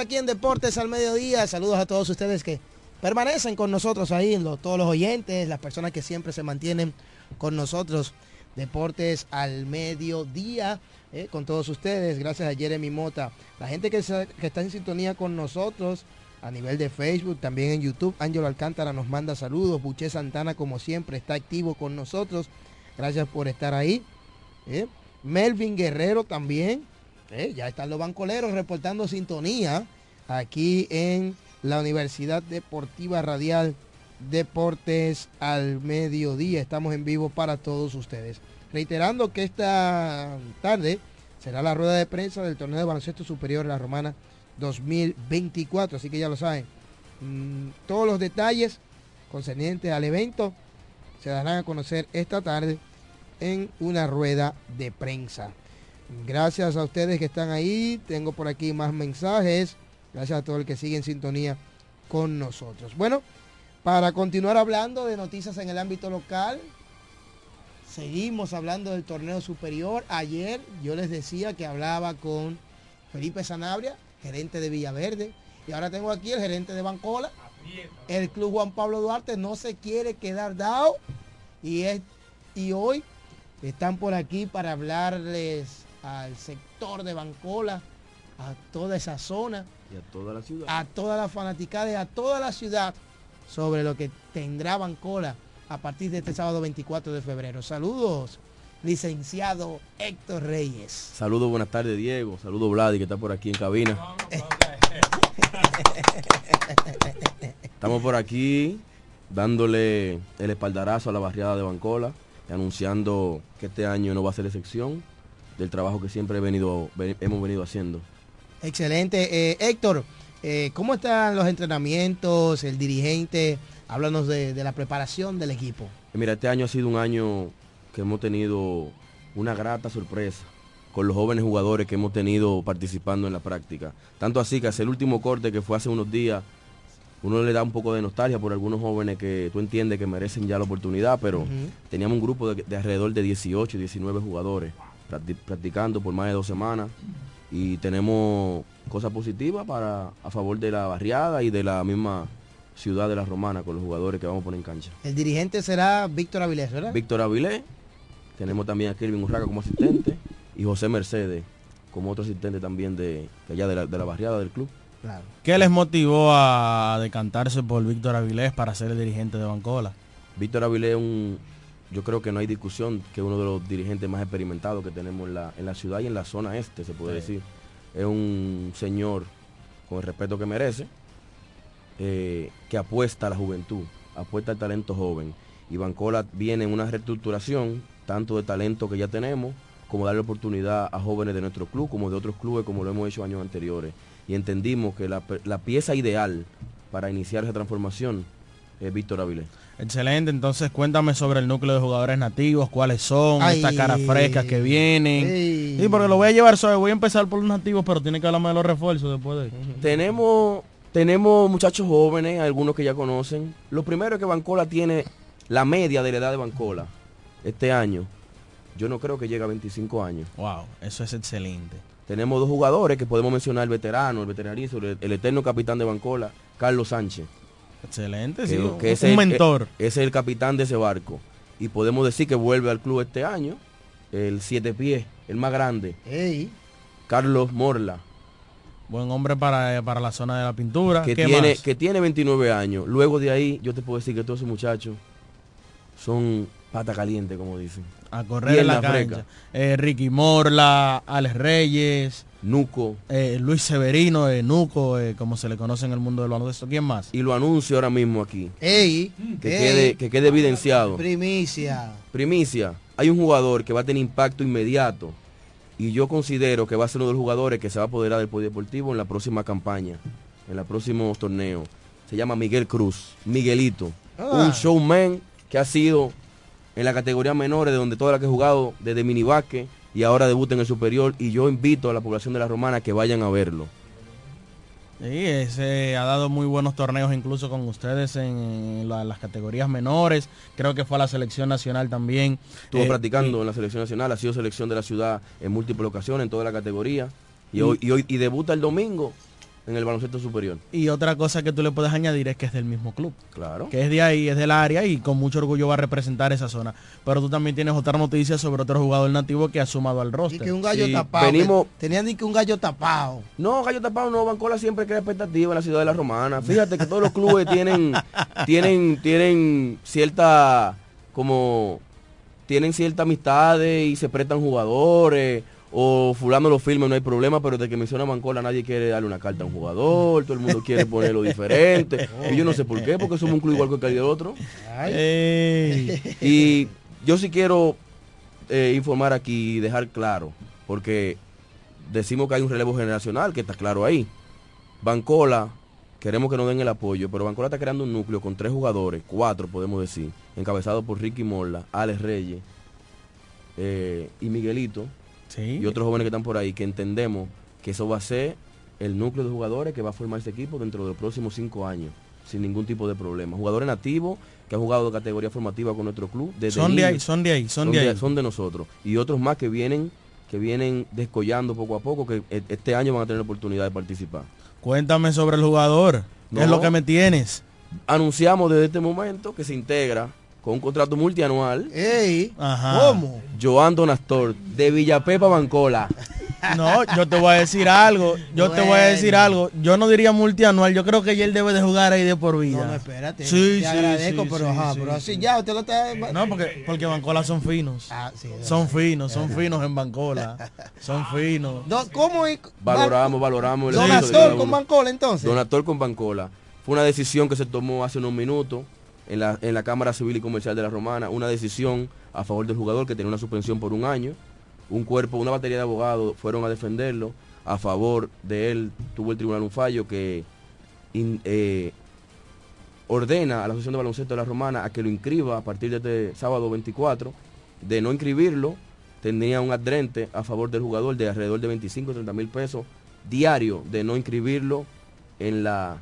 Aquí en Deportes al Mediodía. Saludos a todos ustedes que permanecen con nosotros ahí, lo- todos los oyentes, las personas que siempre se mantienen con nosotros. Deportes al Mediodía, eh, con todos ustedes. Gracias a Jeremy Mota. La gente que está en sintonía con nosotros a nivel de Facebook, también en YouTube. Ángelo Alcántara nos manda saludos. Buché Santana, como siempre, está activo con nosotros. Gracias por estar ahí. eh. Melvin Guerrero también. Eh, ya están los bancoleros reportando sintonía aquí en la Universidad Deportiva Radial Deportes al Mediodía. Estamos en vivo para todos ustedes. Reiterando que esta tarde será la rueda de prensa del torneo de baloncesto superior La Romana 2024. Así que ya lo saben. Mm, todos los detalles concernientes al evento se darán a conocer esta tarde en una rueda de prensa. Gracias a ustedes que están ahí. Tengo por aquí más mensajes. Gracias a todo el que sigue en sintonía con nosotros. Bueno, para continuar hablando de noticias en el ámbito local, seguimos hablando del torneo superior. Ayer yo les decía que hablaba con Felipe Sanabria, gerente de Villaverde. Y ahora tengo aquí el gerente de Bancola. El club Juan Pablo Duarte no se quiere quedar dado. Y, es, y hoy están por aquí para hablarles al sector de Bancola, a toda esa zona, Y a toda la ciudad. a toda la fanaticada y a toda la ciudad sobre lo que tendrá Bancola a partir de este sábado 24 de febrero. Saludos, licenciado Héctor Reyes. Saludos, buenas tardes, Diego. Saludos, Vladi, que está por aquí en cabina. Estamos por aquí dándole el espaldarazo a la barriada de Bancola, y anunciando que este año no va a ser excepción del trabajo que siempre he venido, ve- hemos venido haciendo. Excelente. Eh, Héctor, eh, ¿cómo están los entrenamientos, el dirigente? Háblanos de, de la preparación del equipo. Mira, este año ha sido un año que hemos tenido una grata sorpresa con los jóvenes jugadores que hemos tenido participando en la práctica. Tanto así que hace el último corte que fue hace unos días, uno le da un poco de nostalgia por algunos jóvenes que tú entiendes que merecen ya la oportunidad, pero teníamos un grupo de, de alrededor de 18, 19 jugadores practicando por más de dos semanas y tenemos cosas positivas para a favor de la barriada y de la misma ciudad de la Romana con los jugadores que vamos a poner en cancha. El dirigente será Víctor Avilés, ¿verdad? Víctor Avilés, tenemos también a Kelvin Urraca como asistente y José Mercedes como otro asistente también de, de allá de la, de la barriada del club. Claro. ¿Qué les motivó a decantarse por Víctor Avilés para ser el dirigente de Bancola? Víctor Avilés es un, yo creo que no hay discusión que uno de los dirigentes más experimentados que tenemos en la, en la ciudad y en la zona este, se puede Sí. decir. Es un señor con el respeto que merece, eh, que apuesta a la juventud, apuesta al talento joven. Y Bancola viene en una reestructuración, tanto de talento que ya tenemos, como darle oportunidad a jóvenes de nuestro club, como de otros clubes, como lo hemos hecho años anteriores. Y entendimos que la, la pieza ideal para iniciar esa transformación eh, Víctor Avilés. Excelente, entonces cuéntame sobre el núcleo de jugadores nativos, cuáles son, Ay. estas caras frescas que vienen. Sí, porque lo voy a llevar suave, voy a empezar por los nativos, pero tiene que hablarme de los refuerzos después de... Tenemos, tenemos muchachos jóvenes, algunos que ya conocen. Lo primero es que Bancola tiene la media de la edad de Bancola este año. Yo no creo que llegue a 25 años. Wow, eso es excelente. Tenemos dos jugadores que podemos mencionar, el veterano, el veteranizo, el, el eterno capitán de Bancola, Carlos Sánchez. Excelente, que, sí, que un, es un el- mentor. e- Es el capitán de ese barco. Y podemos decir que vuelve al club este año, el siete pies, el más grande, Ey. Carlos Morla, Buen hombre para, para la zona de la pintura. que ¿Qué tiene, más? que tiene 29 años. Luego de ahí, yo te puedo decir que todos esos muchachos son pata caliente, como dicen. A correr en la, cancha. Eh, Ricky Morla, Alex Reyes, Nuco. eh, Luis Severino, eh, Nuco, eh, como se le conoce en el mundo del baloncesto. ¿Quién más? Y lo anuncio ahora mismo aquí. Ey. Que, ey. quede, que quede evidenciado. Primicia. Primicia, hay un jugador que va a tener impacto inmediato y yo considero que va a ser uno de los jugadores que se va a apoderar del polideportivo en la próxima campaña, en los próximos torneos. Se llama Miguel Cruz, Miguelito, Ah. un showman que ha sido en la categoría menores de donde toda la que he jugado desde minibasque y ahora debuta en el superior y yo invito a la población de la Romana que vayan a verlo. Sí, ese ha dado muy buenos torneos incluso con ustedes en, en la- las categorías menores. Creo que fue a la selección nacional también. Estuvo Eh, practicando en la selección nacional, ha sido selección de la ciudad en múltiples ocasiones, en toda la categoría. Y, Y- hoy, y, hoy- y debuta el domingo en el baloncesto superior. Y otra cosa que tú le puedes añadir es que es del mismo club. Claro. Que es de ahí, es del área y con mucho orgullo va a representar esa zona. Pero tú también tienes otra noticia sobre otro jugador nativo que ha sumado al Y roster. que un gallo Sí, tapado. venimos- Tenían ni que un gallo tapado. No, Gallo Tapado no, Bancola siempre crea expectativa en la ciudad de la Romana. Fíjate que todos los clubes tienen, tienen, tienen cierta, como, tienen cierta amistades y se prestan jugadores, o fulano lo firma, no hay problema, pero de que menciona Bancola nadie quiere darle una carta a un jugador, todo el mundo quiere ponerlo diferente. Y yo no sé por qué, porque somos un club igual que cualquier otro. Y yo sí quiero eh, informar aquí y dejar claro, porque decimos que hay un relevo generacional, que está claro ahí. Bancola, queremos que nos den el apoyo, pero Bancola está creando un núcleo con tres jugadores, cuatro podemos decir, encabezados por Ricky Morla, Alex Reyes eh, y Miguelito, Sí. y otros jóvenes que están por ahí, que entendemos que eso va a ser el núcleo de jugadores que va a formar este equipo dentro de los próximos cinco años, sin ningún tipo de problema. Jugadores nativos que han jugado de categoría formativa con nuestro club. Desde Son de ahí, son de ahí, son de ahí. son de nosotros. Y otros más que vienen que vienen descollando poco a poco, que e- este año van a tener la oportunidad de participar. Cuéntame sobre el jugador. ¿Qué No. es lo que me tienes? Anunciamos desde este momento que se integra con un contrato multianual. Ey. Ajá. ¿Cómo? Joan Donastor, de Villapepa, Bancola. No, yo te voy a decir algo. Yo te voy a decir algo. Yo no diría multianual. Yo creo que él debe de jugar ahí de por vida. No, no, espérate. Sí, te sí, agradezco, sí, pero sí, ajá, sí, pero sí. así ya, usted lo está. No, porque, porque Bancola son finos. Ah, son verdad. finos, son finos en Bancola. Son finos. ¿Cómo es? Valoramos, valoramos el Donator con. Bancola entonces. Donator con Bancola. Fue una decisión que se tomó hace unos minutos en la, en la Cámara Civil y Comercial de la Romana, una decisión a favor del jugador que tenía una suspensión por un año. Un cuerpo, una batería de abogados fueron a defenderlo a favor de él. Tuvo el tribunal un fallo que eh, ordena a la Asociación de Baloncesto de la Romana a que lo inscriba a partir de este sábado 24. De no inscribirlo, tendría un adrente a favor del jugador de alrededor de 25 o 30 mil pesos diario de no inscribirlo en la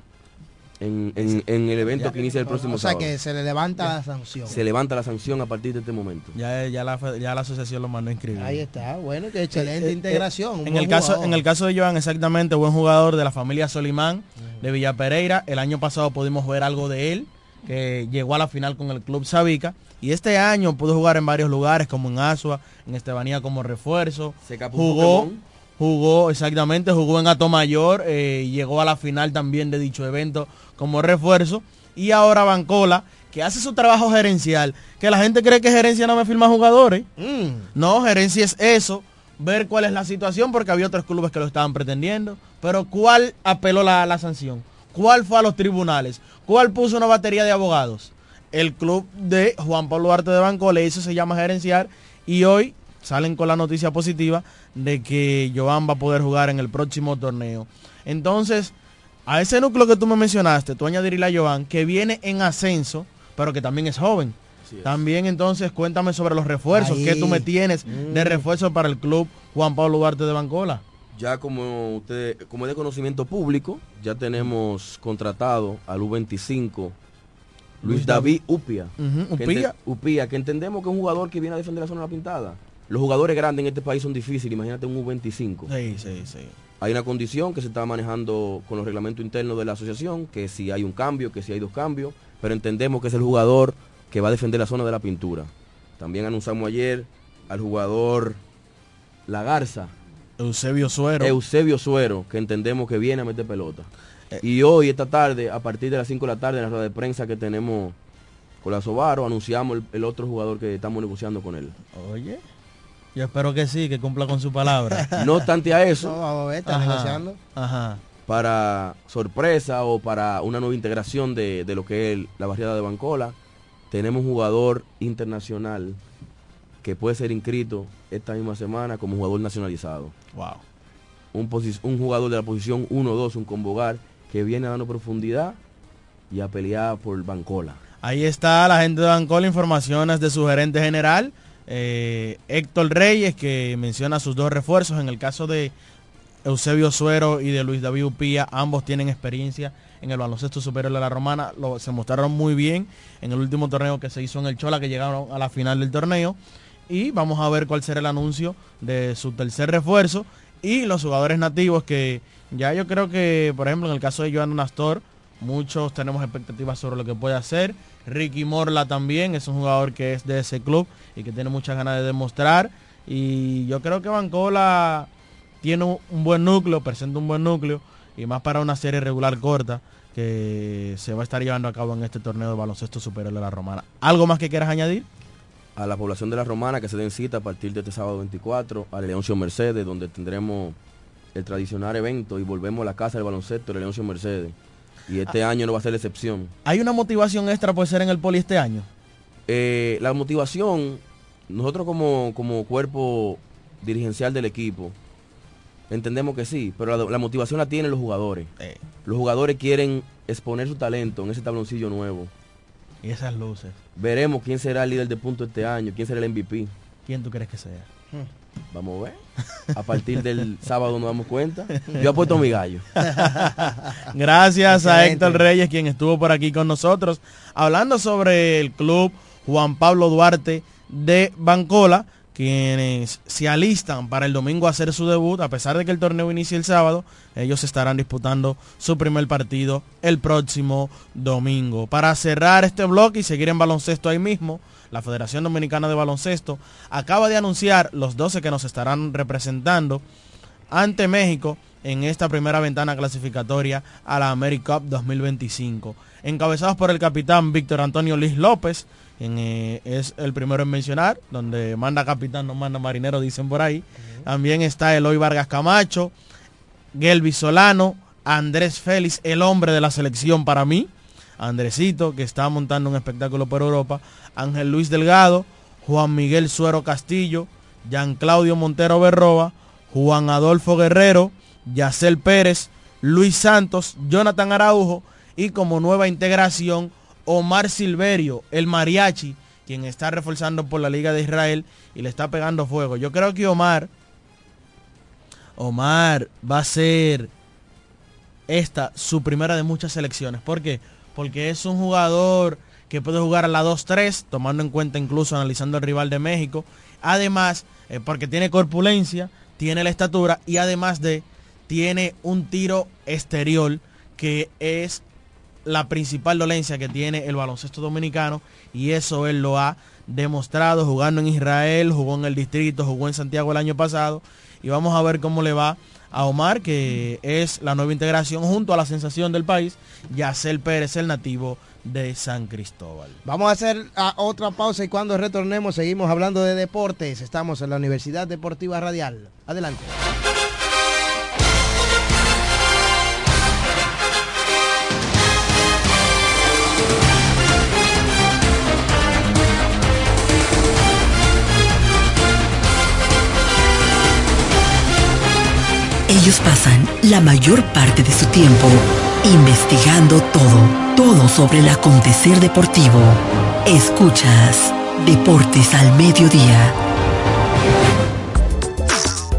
en, en- en el evento que inicia el próximo O sea sábado. que se le levanta la sanción. Se levanta la sanción a partir de este momento. Ya, ya, la, ya la asociación lo mandó a inscribir. Ahí está, bueno, que excelente Eh, eh, integración. En el, caso, en el caso de Joan, exactamente, buen jugador de la familia Solimán, de Villa Pereira. El año pasado pudimos ver algo de él, que llegó a la final con el Club Sabica. Y este año pudo jugar en varios lugares, como en Asua, en Estebanía como refuerzo. Se escapó un Jugó, Pokémon. Jugó, exactamente, jugó en Atomayor, eh, llegó a la final también de dicho evento como refuerzo. Y ahora Bancola, que hace su trabajo gerencial, que la gente cree que gerencia no me firma jugadores. Mm. No, gerencia es eso, ver cuál es la situación, porque había otros clubes que lo estaban pretendiendo. Pero ¿cuál apeló la, la sanción? ¿Cuál fue a los tribunales? ¿Cuál puso una batería de abogados? El club de Juan Pablo Duarte de Bancola, eso se llama gerenciar. Y hoy salen con la noticia positiva de que Joan va a poder jugar en el próximo torneo. Entonces, A ese núcleo que tú me mencionaste, tú añadirías a Joan, que viene en ascenso, pero que también es joven. También entonces cuéntame sobre los refuerzos, que tú me tienes de Mm. refuerzo para el club Juan Pablo Duarte de Bancola. Ya como usted, como es de conocimiento público, ya tenemos contratado al U25 Luis Luis David Upia. Upia. ente- Upia, que entendemos que es un jugador que viene a defender la zona de la pintada. Los jugadores grandes en este país son difíciles, imagínate un U25. Sí, sí, sí. Hay una condición que se está manejando con los reglamentos internos de la asociación, que si hay un cambio, que si hay dos cambios, pero entendemos que es el jugador que va a defender la zona de la pintura. También anunciamos ayer al jugador La Garza. Eusebio Suero. Eusebio Suero, que entendemos que viene a meter pelota. Y hoy, esta tarde, a partir de las 5 de la tarde, en la rueda de prensa que tenemos con la Sobaro, anunciamos el, el otro jugador que estamos negociando con él. Oye, yo espero que sí, que cumpla con su palabra. No obstante a eso, No, vamos a ver, está Ajá, negociando. Ajá. para sorpresa o para una nueva integración de, de lo que es la barriada de Bancola, tenemos un jugador internacional que puede ser inscrito esta misma semana como jugador nacionalizado. Wow. Un, un jugador de la posición 1-2, un convocar, que viene dando profundidad y a pelear por Bancola. Ahí está la gente de Bancola, informaciones de su gerente general, eh, Héctor Reyes, que menciona sus dos refuerzos. En el caso de Eusebio Suero y de Luis David Upía, ambos tienen experiencia en el baloncesto superior de la Romana. Lo- se mostraron muy bien en el último torneo que se hizo en el Chola, que llegaron a la final del torneo. Y vamos a ver cuál será el anuncio de su tercer refuerzo. Y los jugadores nativos que ya yo creo que, por ejemplo, en el caso de Joan Nastor, muchos tenemos expectativas sobre lo que puede hacer. Ricky Morla también es un jugador que es de ese club y que tiene muchas ganas de demostrar. Y yo creo que Bancola tiene un, buen núcleo, presenta un buen núcleo y más para una serie regular corta que se va a estar llevando a cabo en este torneo de baloncesto superior de la Romana. ¿Algo más que quieras añadir? A la población de la Romana que se den cita a partir de este sábado 24 a Leoncio Mercedes, donde tendremos el tradicional evento y volvemos a la casa del baloncesto de Leoncio Mercedes. Y este año no va a ser la excepción. ¿Hay una motivación extra por ser en el poli este año? Eh, la motivación, nosotros como, como cuerpo dirigencial del equipo, entendemos que sí, pero la, la motivación la tienen los jugadores. Los jugadores quieren exponer su talento en ese tabloncillo nuevo. Y esas luces. Veremos quién será el líder de punto este año, quién será el MVP. ¿Quién tú crees que sea? Vamos a ver. A partir del sábado nos damos cuenta. Yo apuesto a mi gallo. Gracias a Excelente. Héctor Reyes, quien estuvo por aquí con nosotros, hablando sobre el club Juan Pablo Duarte de Bancola, quienes se alistan para el domingo a hacer su debut, a pesar de que el torneo inicia el sábado, ellos estarán disputando su primer partido el próximo domingo. Para cerrar este bloque y seguir en baloncesto ahí mismo, la Federación Dominicana de Baloncesto acaba de anunciar los 12 que nos estarán representando ante México en esta primera ventana clasificatoria a la AmeriCup 2025. Encabezados por el capitán Víctor Antonio Liz López, eh, es el primero en mencionar, donde manda capitán, no manda marinero, dicen por ahí. También está Eloy Vargas Camacho, Gelby Solano, Andrés Félix, el hombre de la selección para mí, Andresito, que está montando un espectáculo por Europa, Ángel Luis Delgado, Juan Miguel Suero Castillo, Jean Claudio Montero Berroa, Juan Adolfo Guerrero, Yacel Pérez, Luis Santos, Jonathan Araujo y como nueva integración Omar Silverio, el mariachi, quien está reforzando por la Liga de Israel y le está pegando fuego. Yo creo que Omar, Omar va a ser esta su primera de muchas selecciones. ¿Por qué? Porque es un jugador que puede jugar a la 2-3, tomando en cuenta incluso analizando el rival de México. Además, eh, porque tiene corpulencia, tiene la estatura y además de, tiene un tiro exterior que es la principal dolencia que tiene el baloncesto dominicano y eso él lo ha demostrado jugando en Israel, jugó en el distrito, jugó en Santiago el año pasado y vamos a ver cómo le va a Omar, que es la nueva integración junto a la sensación del país, Yacel Pérez, el nativo de San Cristóbal. Vamos a hacer otra pausa y cuando retornemos seguimos hablando de deportes. Estamos en la Universidad Deportiva Radial. Adelante. Ellos pasan la mayor parte de su tiempo investigando todo, todo sobre el acontecer deportivo. Escuchas Deportes al Mediodía.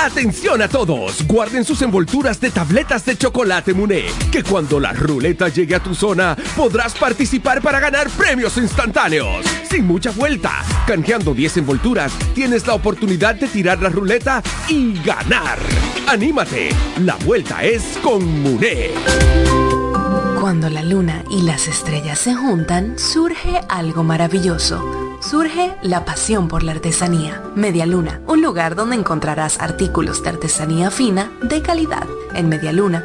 Atención a todos, guarden sus envolturas de tabletas de chocolate Muné, que cuando la ruleta llegue a tu zona podrás participar para ganar premios instantáneos. Sin mucha vuelta, canjeando 10 envolturas, tienes la oportunidad de tirar la ruleta y ganar. Anímate, la vuelta es con Muné. Cuando la luna y las estrellas se juntan, surge algo maravilloso. Surge la pasión por la artesanía. Media Luna, un lugar donde encontrarás artículos de artesanía fina de calidad. En Media Luna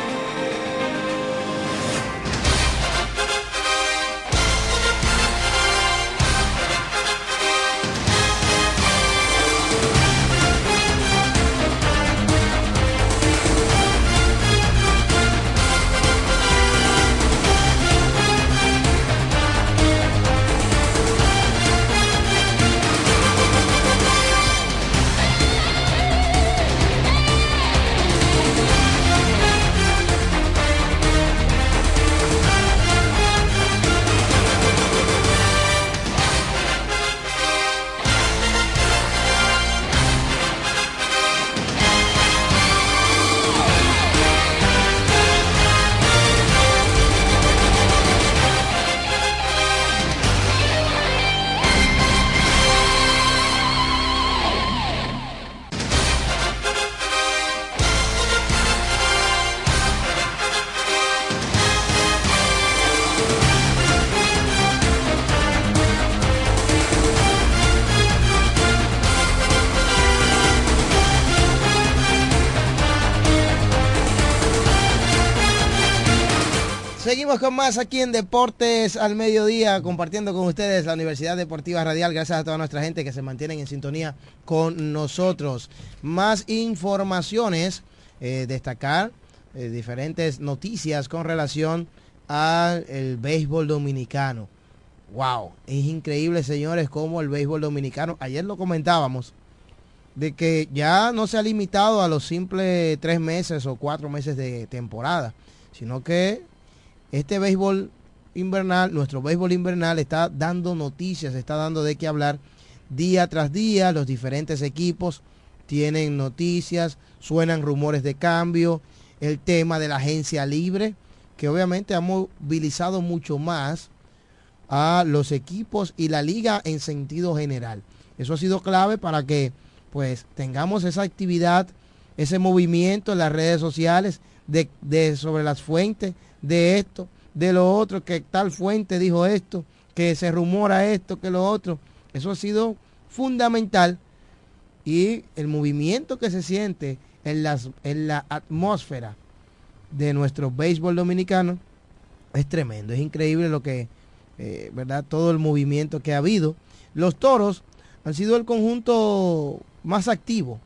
Con más aquí en Deportes al Mediodía, compartiendo con ustedes la Universidad Deportiva Radial. Gracias a toda nuestra gente que se mantienen en sintonía con nosotros. Más informaciones, eh, destacar eh, diferentes noticias con relación al béisbol dominicano. Wow, es increíble, señores, cómo el béisbol dominicano, ayer lo comentábamos, de que ya no se ha limitado a los simples tres meses o cuatro meses de temporada, sino que este béisbol invernal, nuestro béisbol invernal está dando noticias, está dando de qué hablar día tras día, los diferentes equipos tienen noticias, suenan rumores de cambio, el tema de la agencia libre, que obviamente ha movilizado mucho más a los equipos y la liga en sentido general. Eso ha sido clave para que pues tengamos esa actividad, ese movimiento en las redes sociales de, de sobre las fuentes de esto, de lo otro, que tal fuente dijo esto, que se rumora esto, que lo otro. Eso ha sido fundamental y el movimiento que se siente en, las, en la atmósfera de nuestro béisbol dominicano es tremendo, es increíble lo que, eh, ¿verdad? Todo el movimiento que ha habido. Los toros han sido el conjunto más activo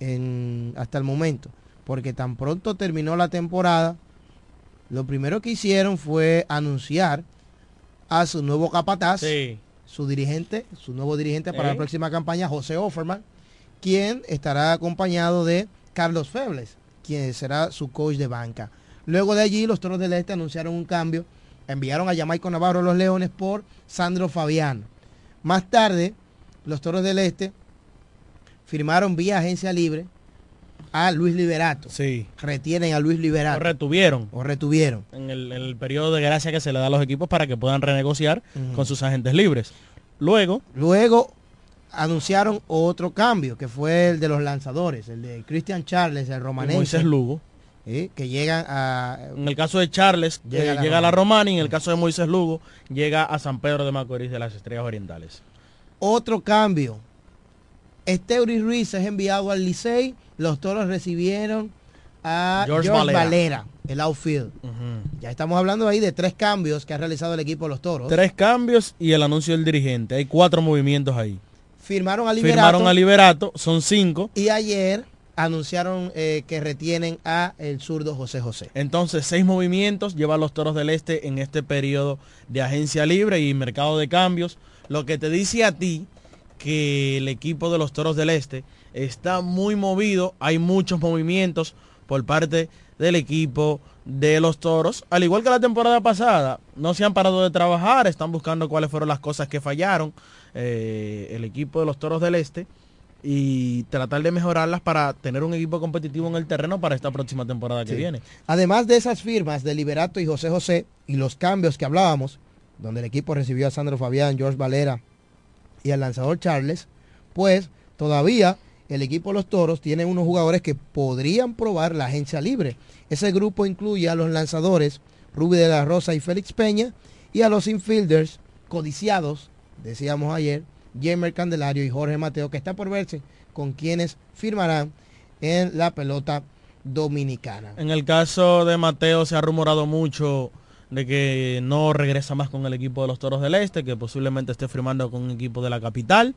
en, hasta el momento, porque tan pronto terminó la temporada, lo primero que hicieron fue anunciar a su nuevo capataz, su dirigente, su nuevo dirigente para la próxima campaña, José Offerman, quien estará acompañado de Carlos Febles, quien será su coach de banca. Luego de allí, los Toros del Este anunciaron un cambio, enviaron a Jamaico Navarro a los Leones por Sandro Fabiano. Más tarde, los Toros del Este firmaron vía agencia libre a Luis Liberato. Sí. Retienen a Luis Liberato. O retuvieron. O retuvieron. En el, en el periodo de gracia que se le da a los equipos para que puedan renegociar con sus agentes libres. Luego. Luego anunciaron otro cambio, que fue el de los lanzadores, el de Christian Charles, el romanense. Moisés Lugo. ¿eh? que llegan a... En el caso de Charles, llega, a, la Romana y en el caso de Moisés Lugo, llega a San Pedro de Macorís de las Estrellas Orientales. Otro cambio. Esteuri Ruiz es enviado al Licey. Los toros recibieron a George, Valera. el outfield. Ya estamos hablando ahí de tres cambios que ha realizado el equipo de los toros. Tres cambios y el anuncio del dirigente. Hay cuatro movimientos ahí. Firmaron a Liberato. Firmaron a Liberato, son cinco. Y ayer anunciaron eh, que retienen a el zurdo José José. Entonces, seis movimientos llevan los Toros del Este en este periodo de agencia libre y mercado de cambios, lo que te dice a ti que el equipo de los Toros del Este está muy movido, hay muchos movimientos por parte del equipo de los Toros, al igual que la temporada pasada, no se han parado de trabajar, están buscando cuáles fueron las cosas que fallaron eh, el equipo de los Toros del Este y tratar de mejorarlas para tener un equipo competitivo en el terreno para esta próxima temporada que viene. Además de esas firmas de Liberato y José José y los cambios que hablábamos, donde el equipo recibió a Sandro Fabián, George Valera y al lanzador Charles, pues todavía el equipo de los Toros tiene unos jugadores que podrían probar la agencia libre. Ese grupo incluye a los lanzadores Ruby de la Rosa y Félix Peña y a los infielders codiciados, decíamos ayer, Jamer Candelario y Jorge Mateo, que está por verse con quienes firmarán en la pelota dominicana. En el caso de Mateo se ha rumorado mucho de que no regresa más con el equipo de los Toros del Este, que posiblemente esté firmando con un equipo de la capital.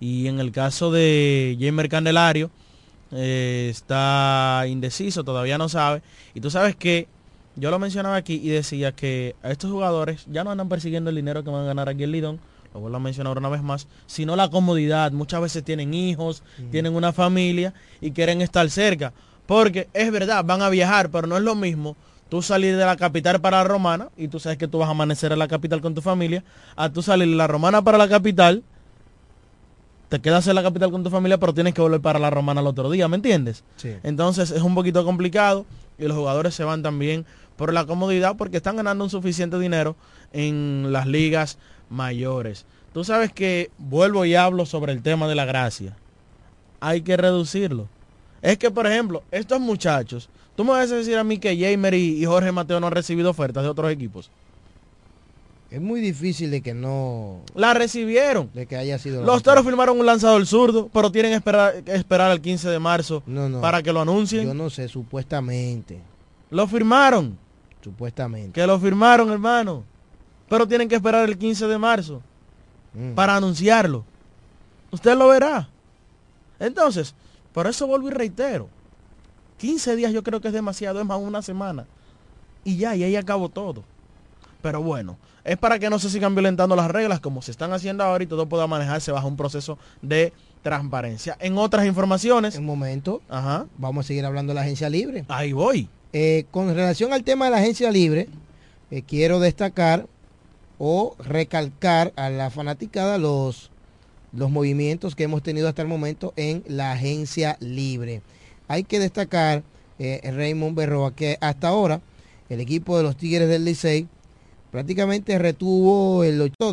Y en el caso de Jamer Candelario, eh, está indeciso, todavía no sabe. Y tú sabes que yo lo mencionaba aquí y decía que a estos jugadores ya no andan persiguiendo el dinero que van a ganar aquí en Lidón, lo vuelvo a mencionar una vez más, sino la comodidad. Muchas veces tienen hijos, tienen una familia y quieren estar cerca. Porque es verdad, van a viajar, pero no es lo mismo tú salir de la capital para la romana, y tú sabes que tú vas a amanecer en la capital con tu familia, a tú salir de la romana para la capital, te quedas en la capital con tu familia, pero tienes que volver para la romana el otro día, ¿me entiendes? Entonces es un poquito complicado y los jugadores se van también por la comodidad porque están ganando un suficiente dinero en las ligas mayores. Tú sabes que vuelvo y hablo sobre el tema de la gracia. Hay que reducirlo. Es que, por ejemplo, estos muchachos, tú me vas a decir a mí que Jamer y, Jorge Mateo no han recibido ofertas de otros equipos. Es muy difícil de que no... La recibieron. De que haya sido... Los toros firmaron un lanzador zurdo, pero tienen que esperar, esperar el 15 de marzo para que lo anuncien. Yo no sé, supuestamente. Lo firmaron. Supuestamente. Que lo firmaron, hermano. Pero tienen que esperar el 15 de marzo mm. para anunciarlo. Usted lo verá. Entonces, por eso vuelvo y reitero. 15 días yo creo que es demasiado, es más una semana. Y ya, y ahí acabó todo. Pero bueno, es para que no se sigan violentando las reglas como se están haciendo ahora y todo pueda manejarse bajo un proceso de transparencia. En otras informaciones... En momento, Ajá. vamos a seguir hablando de la agencia libre. Ahí voy. Eh, con relación al tema de la agencia libre, eh, quiero destacar o recalcar a la fanaticada los, los movimientos que hemos tenido hasta el momento en la agencia libre. Hay que destacar, eh, Raymond Berroa, que hasta ahora el equipo de los Tigres del Licey prácticamente retuvo el 8 de